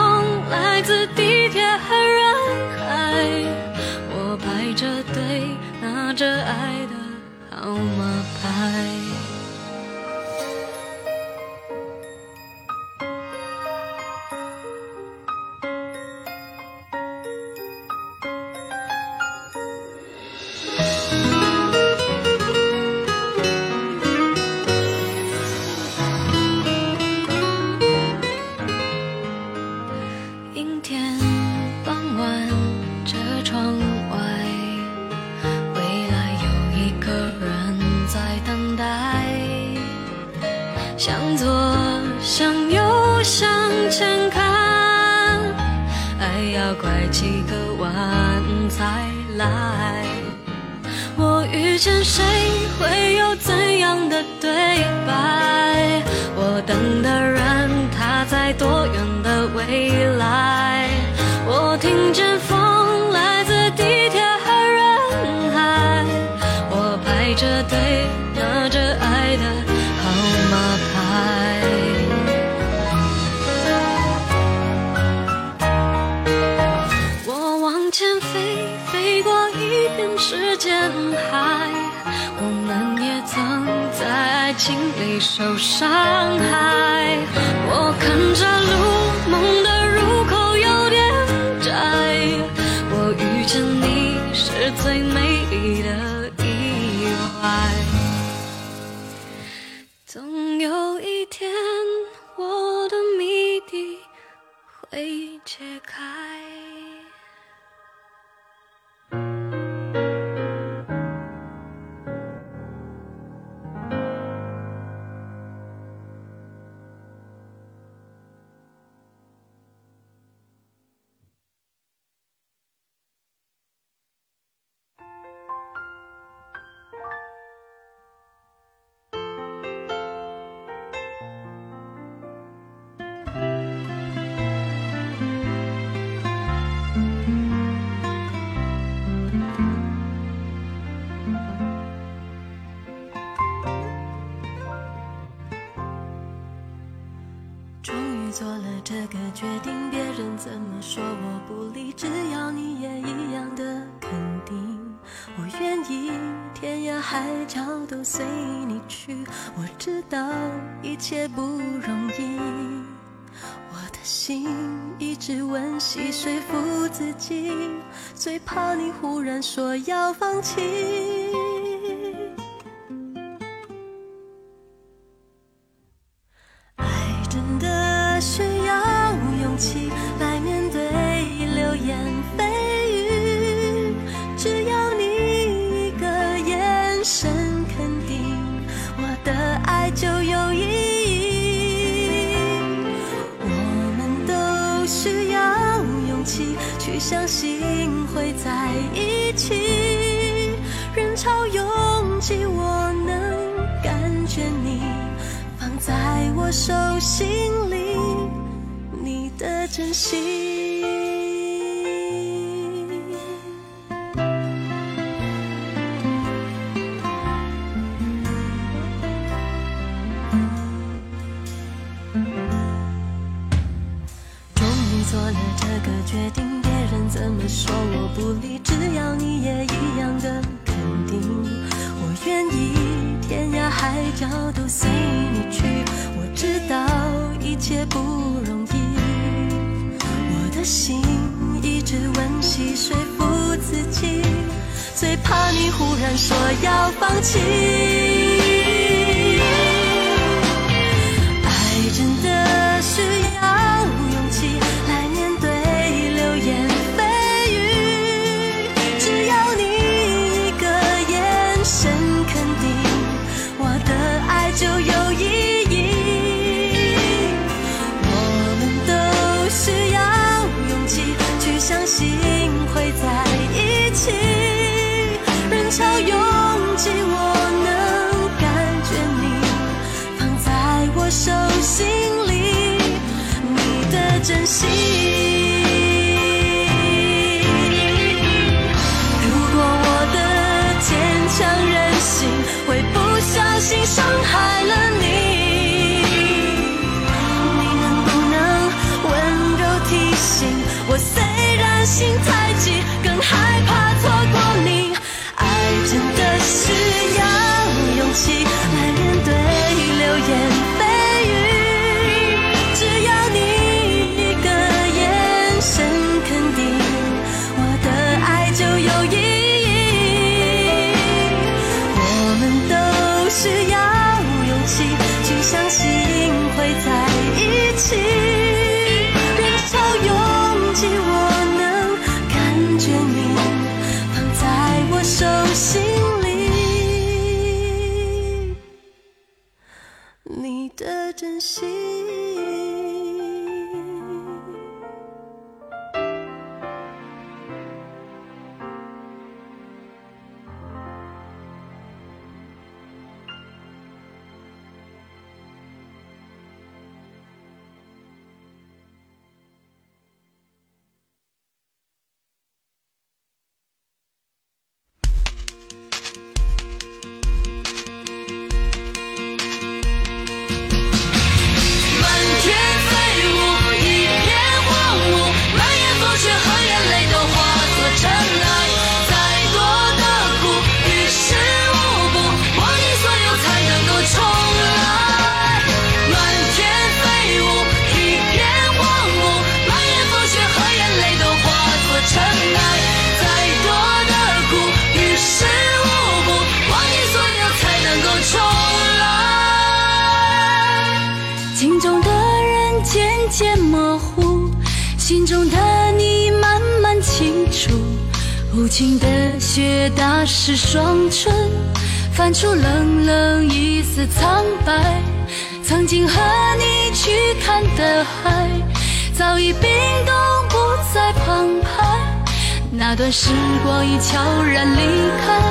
那段时光已悄然离开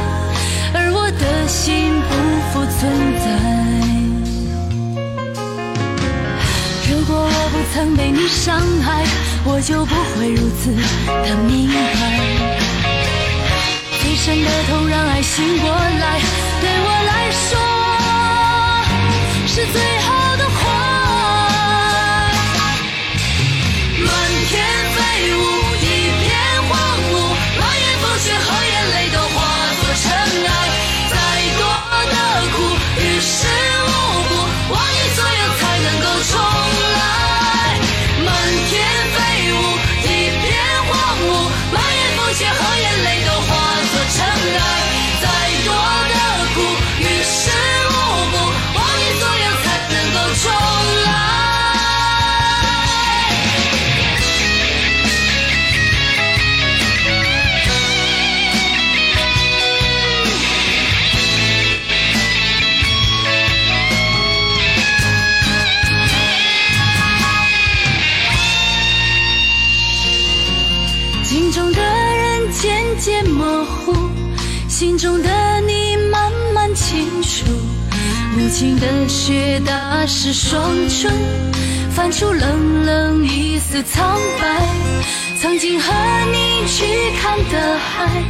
而我的心不复存在。如果我不曾被你伤害我就不会如此的明白。最深的痛让爱醒过来对我来说是最好忘你所有，才能够重。的雪打湿双唇，泛出冷冷一丝苍白。曾经和你去看的海，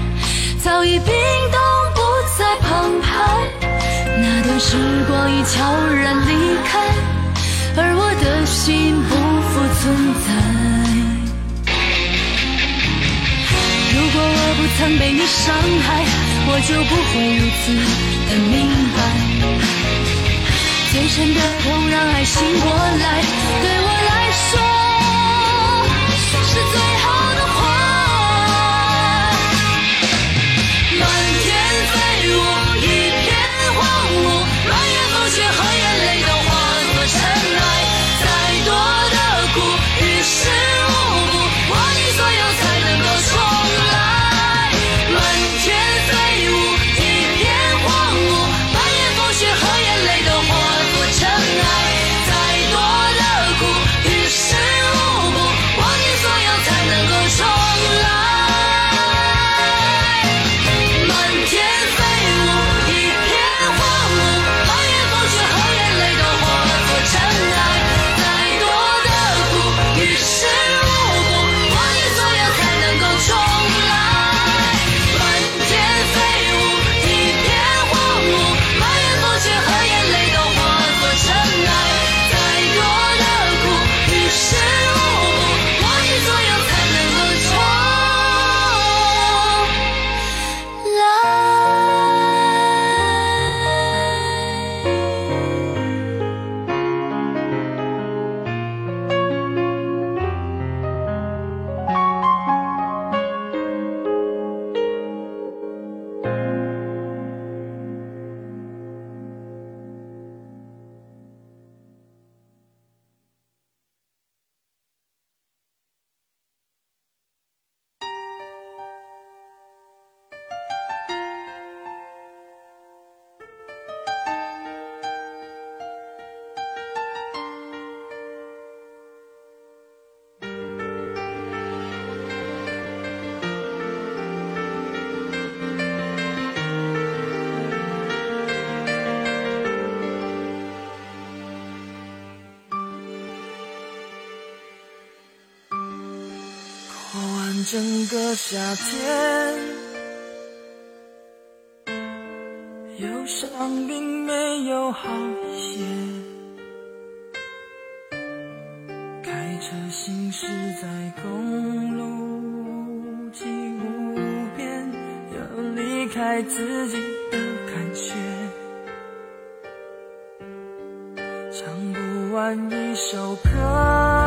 早已冰冻不再澎湃。那段时光已悄然离开，而我的心不复存在。如果我不曾被你伤害，我就不会如此的明白。最深的痛让爱醒过来，个夏天，忧伤并没有好一些。开车行驶在公路无际无边，有离开自己的感觉。唱不完一首歌。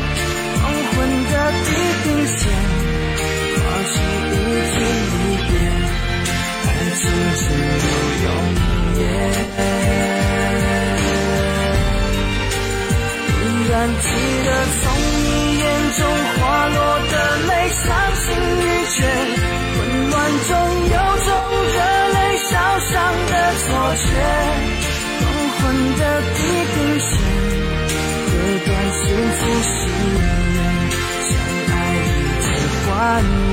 地平线，划出一句离别，爱情进入永夜。依然记得从你眼中滑落的泪，伤心欲绝，混乱中有种热泪烧伤的错觉，黄昏的地平线，割断幸福喜悦，次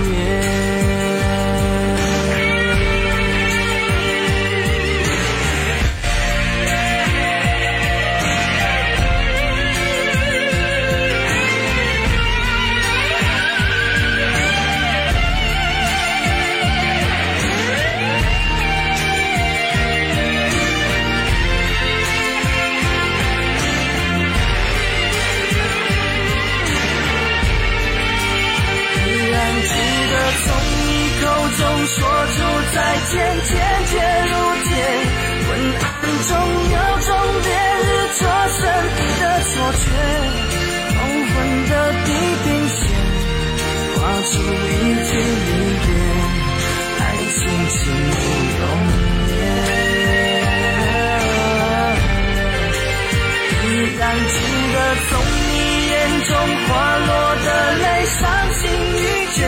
出再见，坚决如铁。昏暗中有种烈日灼身的错觉，黄昏的地平线，划出一句离别，爱情进入永夜。依然记得从你眼中滑落的泪，伤心欲绝，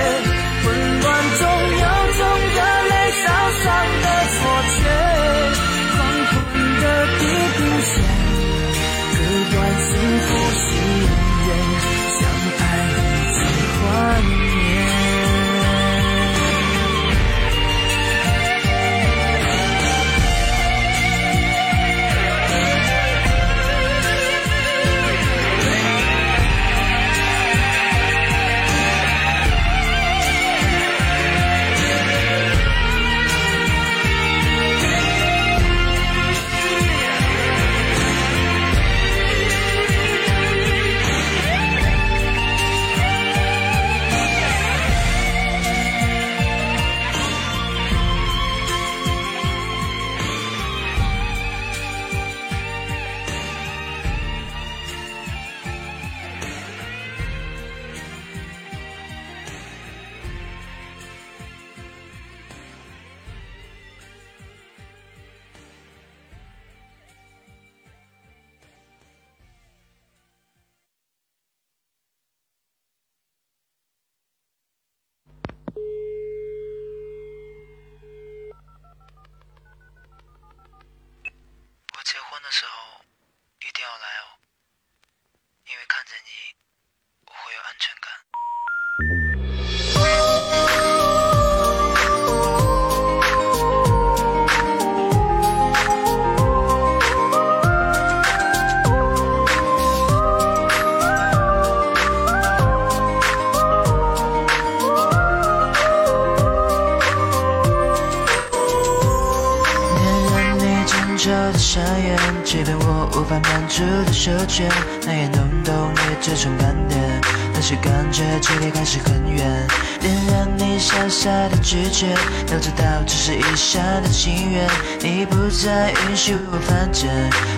拒绝，要知道这是一生的情缘。你不再允许我犯贱，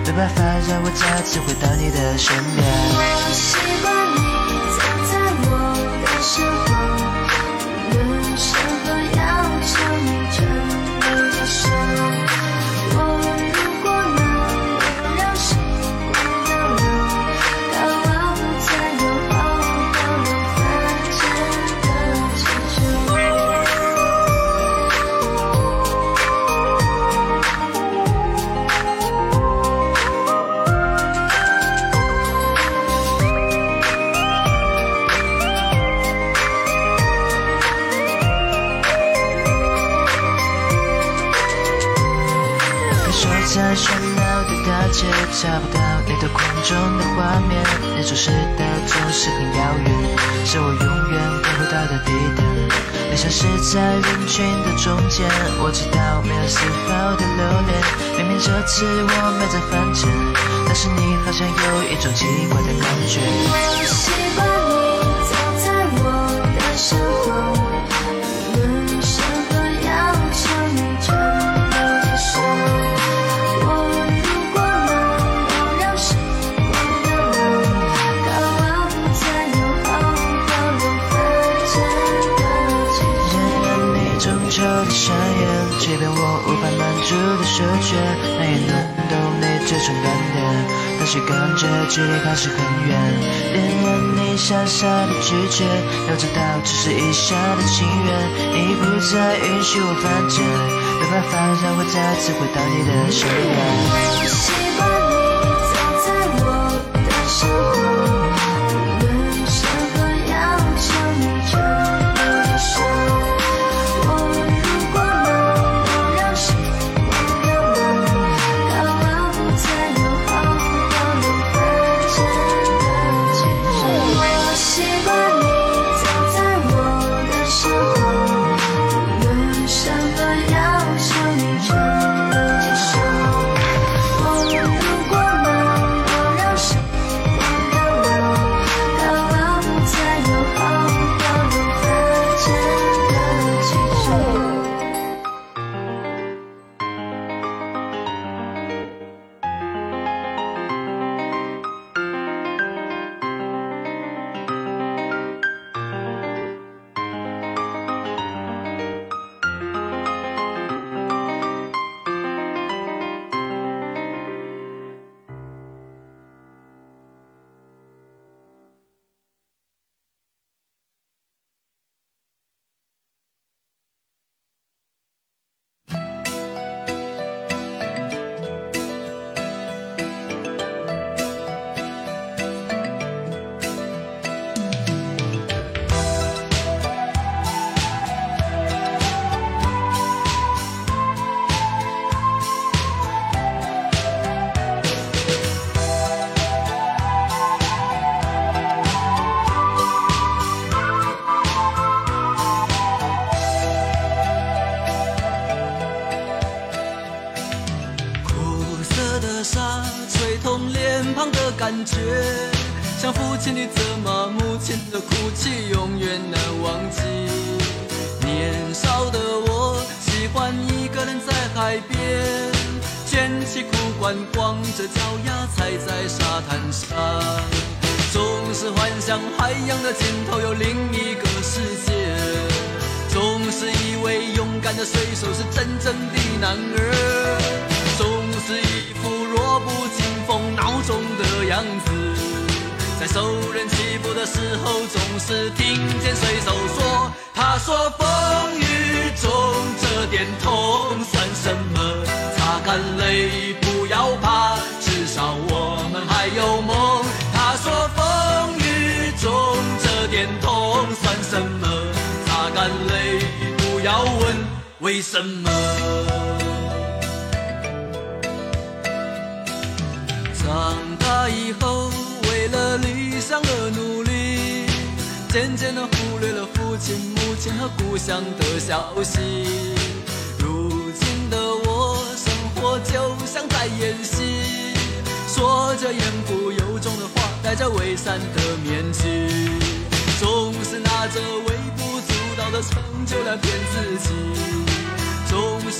没办法让我再次回到你的身边。我习惯我知道没有丝毫的留恋。明明这次我没在犯贱，但是你好像有一种奇怪的感觉。距离还是很远，连问你傻傻的拒绝，要知道只是一厢的情愿。你不再允许我犯贱，没办法让我再次回到你的身边。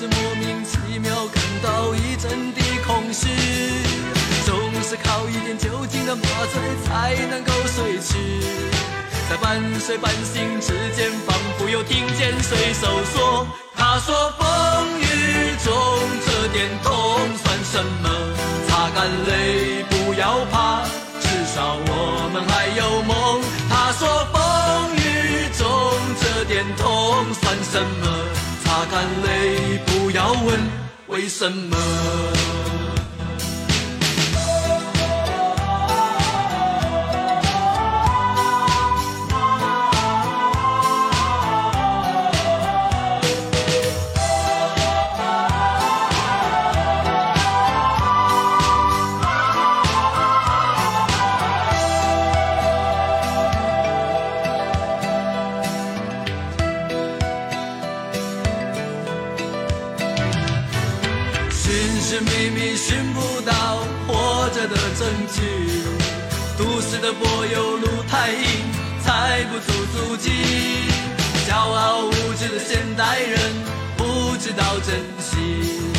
是莫名其妙感到一阵的空虚，总是靠一点酒精的麻醉才能够睡去。在半睡半醒之间，仿佛又听见水手说：“他说风雨中这点痛算什么？擦干泪，不要怕，至少我们还有梦。”他说风雨中这点痛算什么？擦干泪，不要问为什么。的柏油路太硬踩不出足迹骄傲无知的现代人不知道珍惜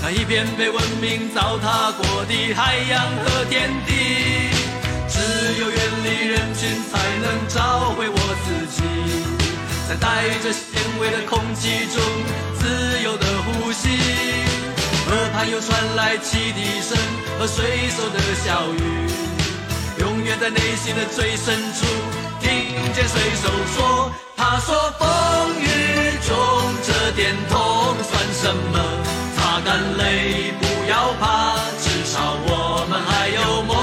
那一片被文明糟蹋过的海洋和天地只有远离人群才能找回我自己在带着咸味的空气中自由的呼吸耳畔又传来汽笛声和水手的小语永远在内心的最深处听见水手说他说风雨中这点痛算什么？擦干泪不要怕至少我们还有梦。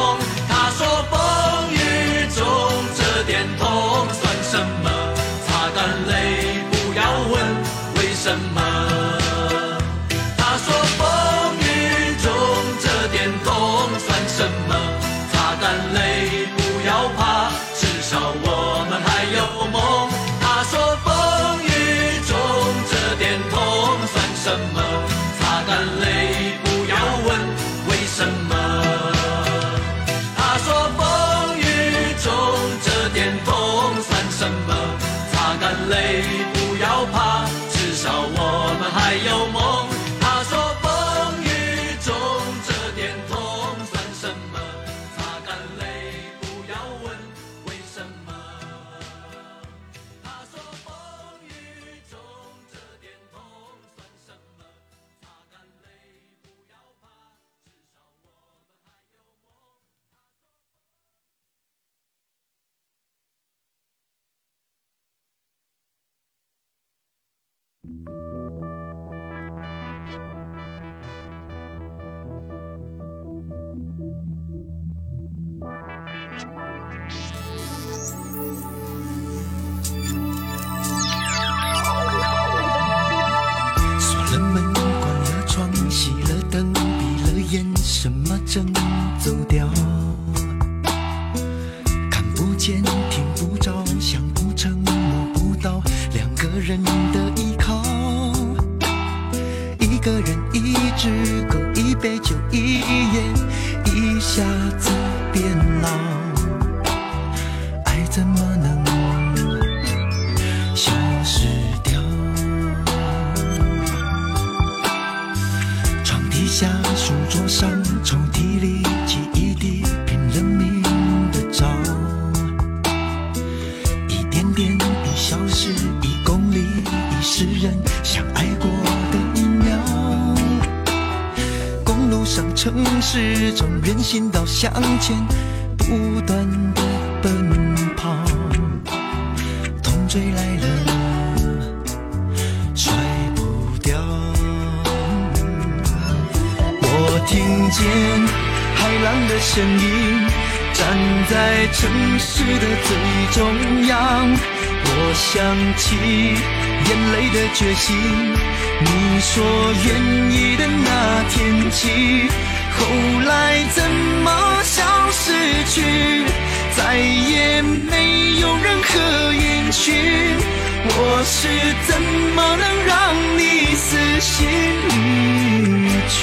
城市中人行道向前不断的奔跑，痛追来了，甩不掉。我听见海浪的声音，站在城市的最中央，我想起眼泪的决心，你说愿意的那天起。后来怎么消失去？再也没有任何音讯我是怎么能让你死心离去？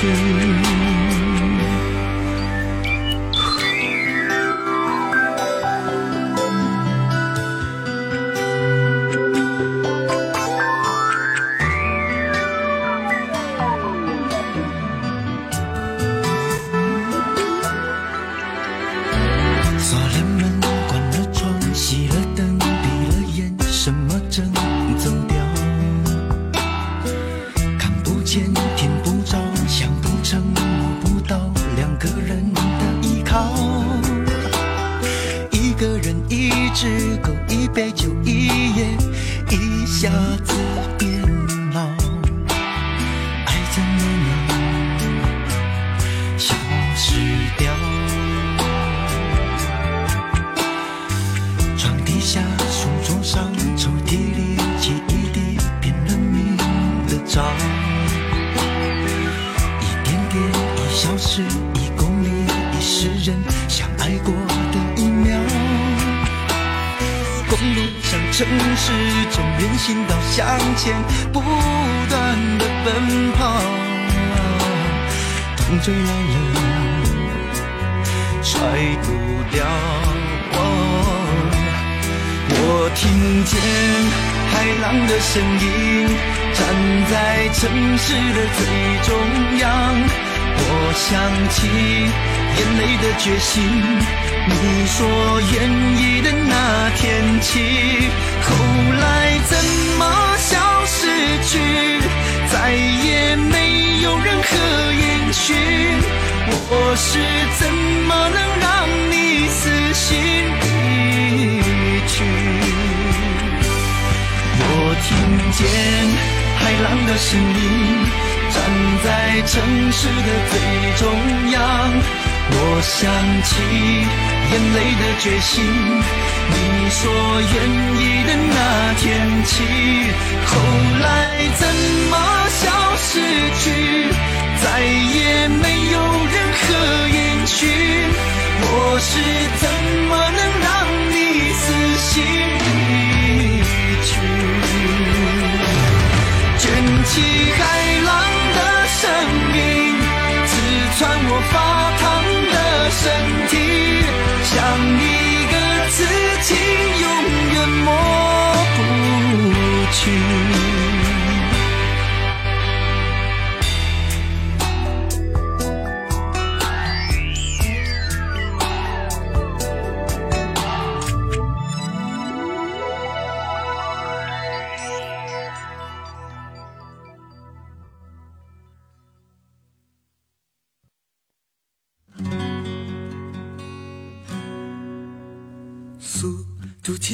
的声音，站在城市的最中央。我想起眼泪的决心，你说愿意的那天起，后来怎么消失去？再也没有任何音讯。我是怎么能让你死心起海浪的声音，刺穿我发烫的身体，像一个刺青，永远抹不去。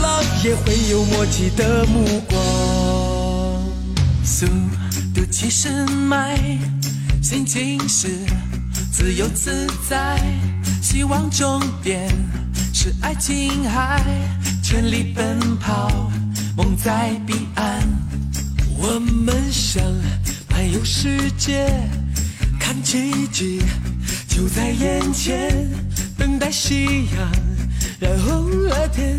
浪，也会有默契的目光。速度七十迈，心情是自由自在，希望终点是爱琴海，全力奔跑，梦在彼岸。我们想漫游世界，看奇迹就在眼前，等待夕阳染红了天，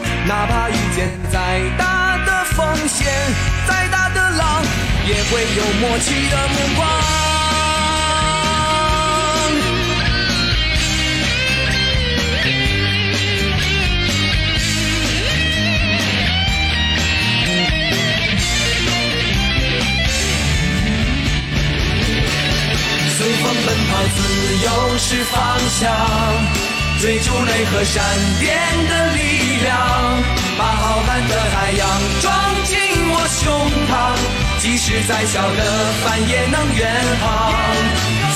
哪怕遇见再大的风险，再大的浪，也会有默契的目光。随风奔跑，自由是方向，追逐雷和闪电的力量，把浩瀚的海洋装进我胸膛，即使再小的帆也能远航。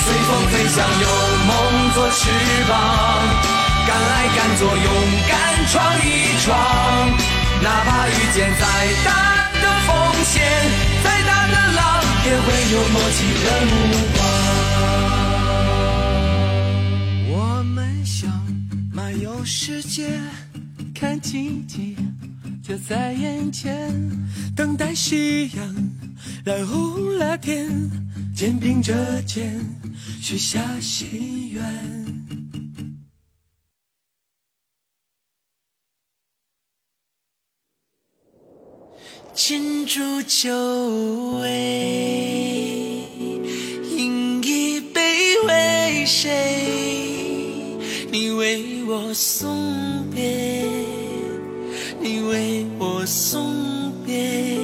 随风飞翔，有梦做翅膀，敢爱敢做，勇敢闯一闯，哪怕遇见再大的风险，再大的浪，也会有默契的目光。世界，看奇迹就在眼前，等待夕阳染红了天，肩并着肩许下心愿。敬祝久违，饮一杯为谁？你为我送别，你为我送别。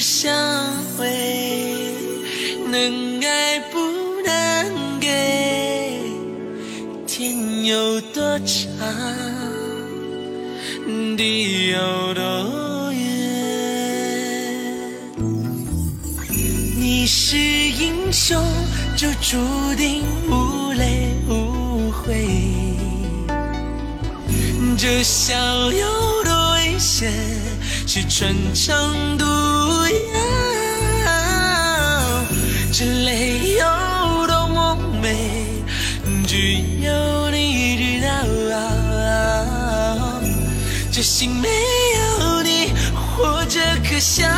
相会，能爱不能给，天有多长，地有多远。你是英雄，就注定无泪无悔。这笑有多危险是穿肠毒药，这泪有多么美，只有你知道。这心没有你，活着可笑。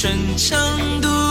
是穿肠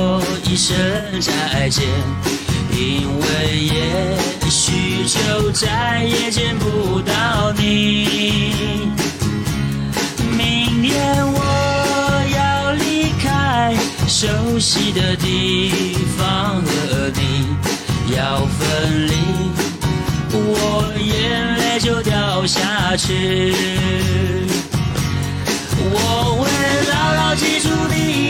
说一声再见，因为也许就再也见不到你。明天我要离开熟悉的地方和你要分离。我眼泪就掉下去。我会牢牢记住你，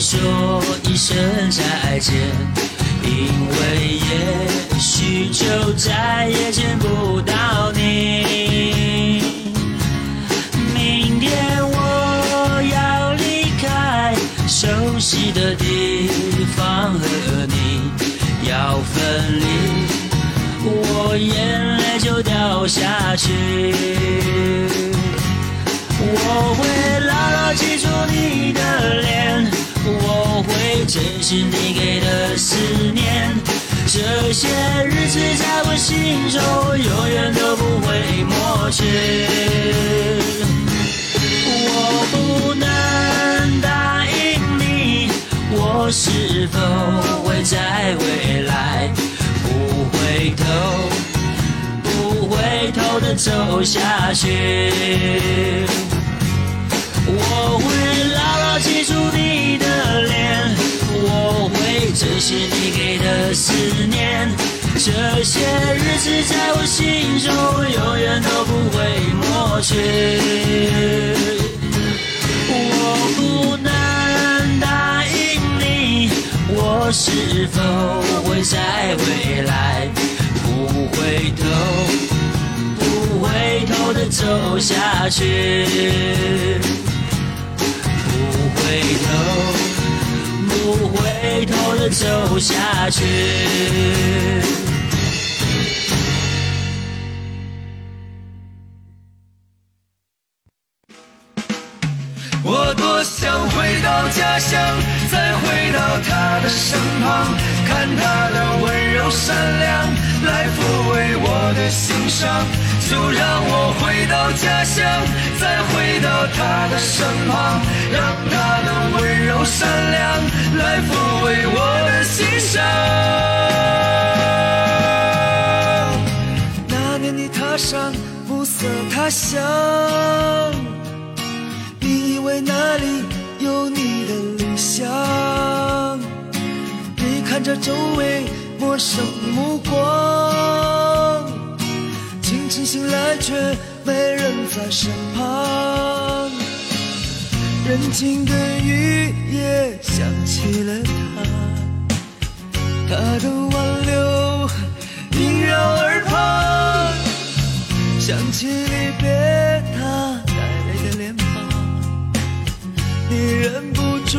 说一声再见因为也许就再也见不到你。明天我要离开熟悉的地方和你要分离我眼泪就掉下去。我会牢牢记住你的脸我会珍惜你给的思念。这些日子在我心中永远都不会抹去。我不能答应你，我是否会在未来不回头、不回头的走下去？我会牢牢记住你的脸，我会珍惜你给的思念。这些日子在我心中永远都不会抹去。我不能答应你，我是否会在未来不回头、不回头的走下去？回头，不回头的走下去。我多想回到家乡，再回到他的身旁，看他的温柔善良，来抚慰我的心伤。就让我回到家乡，再回到他的身旁，让他的温柔善良来抚慰我的心伤。那年你踏上暮色他乡，你以为那里有你的理想，你看着周围陌生目光，清醒来却没人在身旁，人静的雨夜想起了他，他的挽留萦绕耳旁，想起离别他带泪的脸庞，你忍不住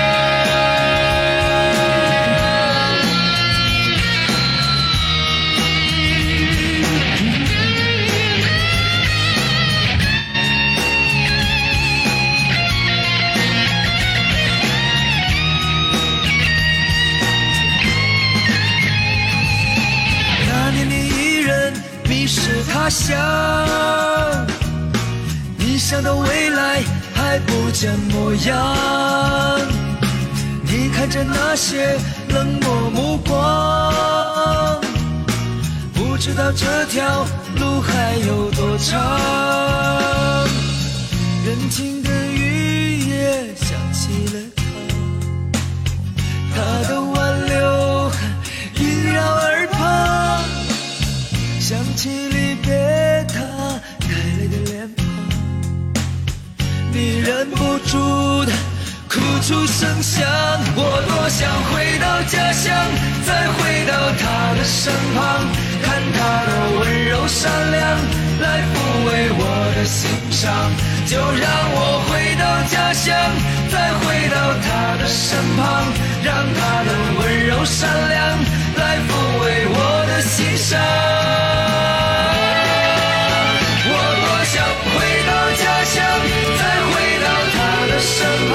他乡，你想到未来还不见模样，你看着那些冷漠目光，不知道这条路还有多长。人静的雨也想起了他，他的挽留想起离别他带泪的脸庞，你忍不住的哭出声响。我多想回到家乡，再回到他的身旁，看他的温柔善良来抚慰我的心伤。就让我回到家乡，再回到他的身旁，让他的温柔善良来抚慰我的心伤。我多想回到家乡，再回到她的身旁，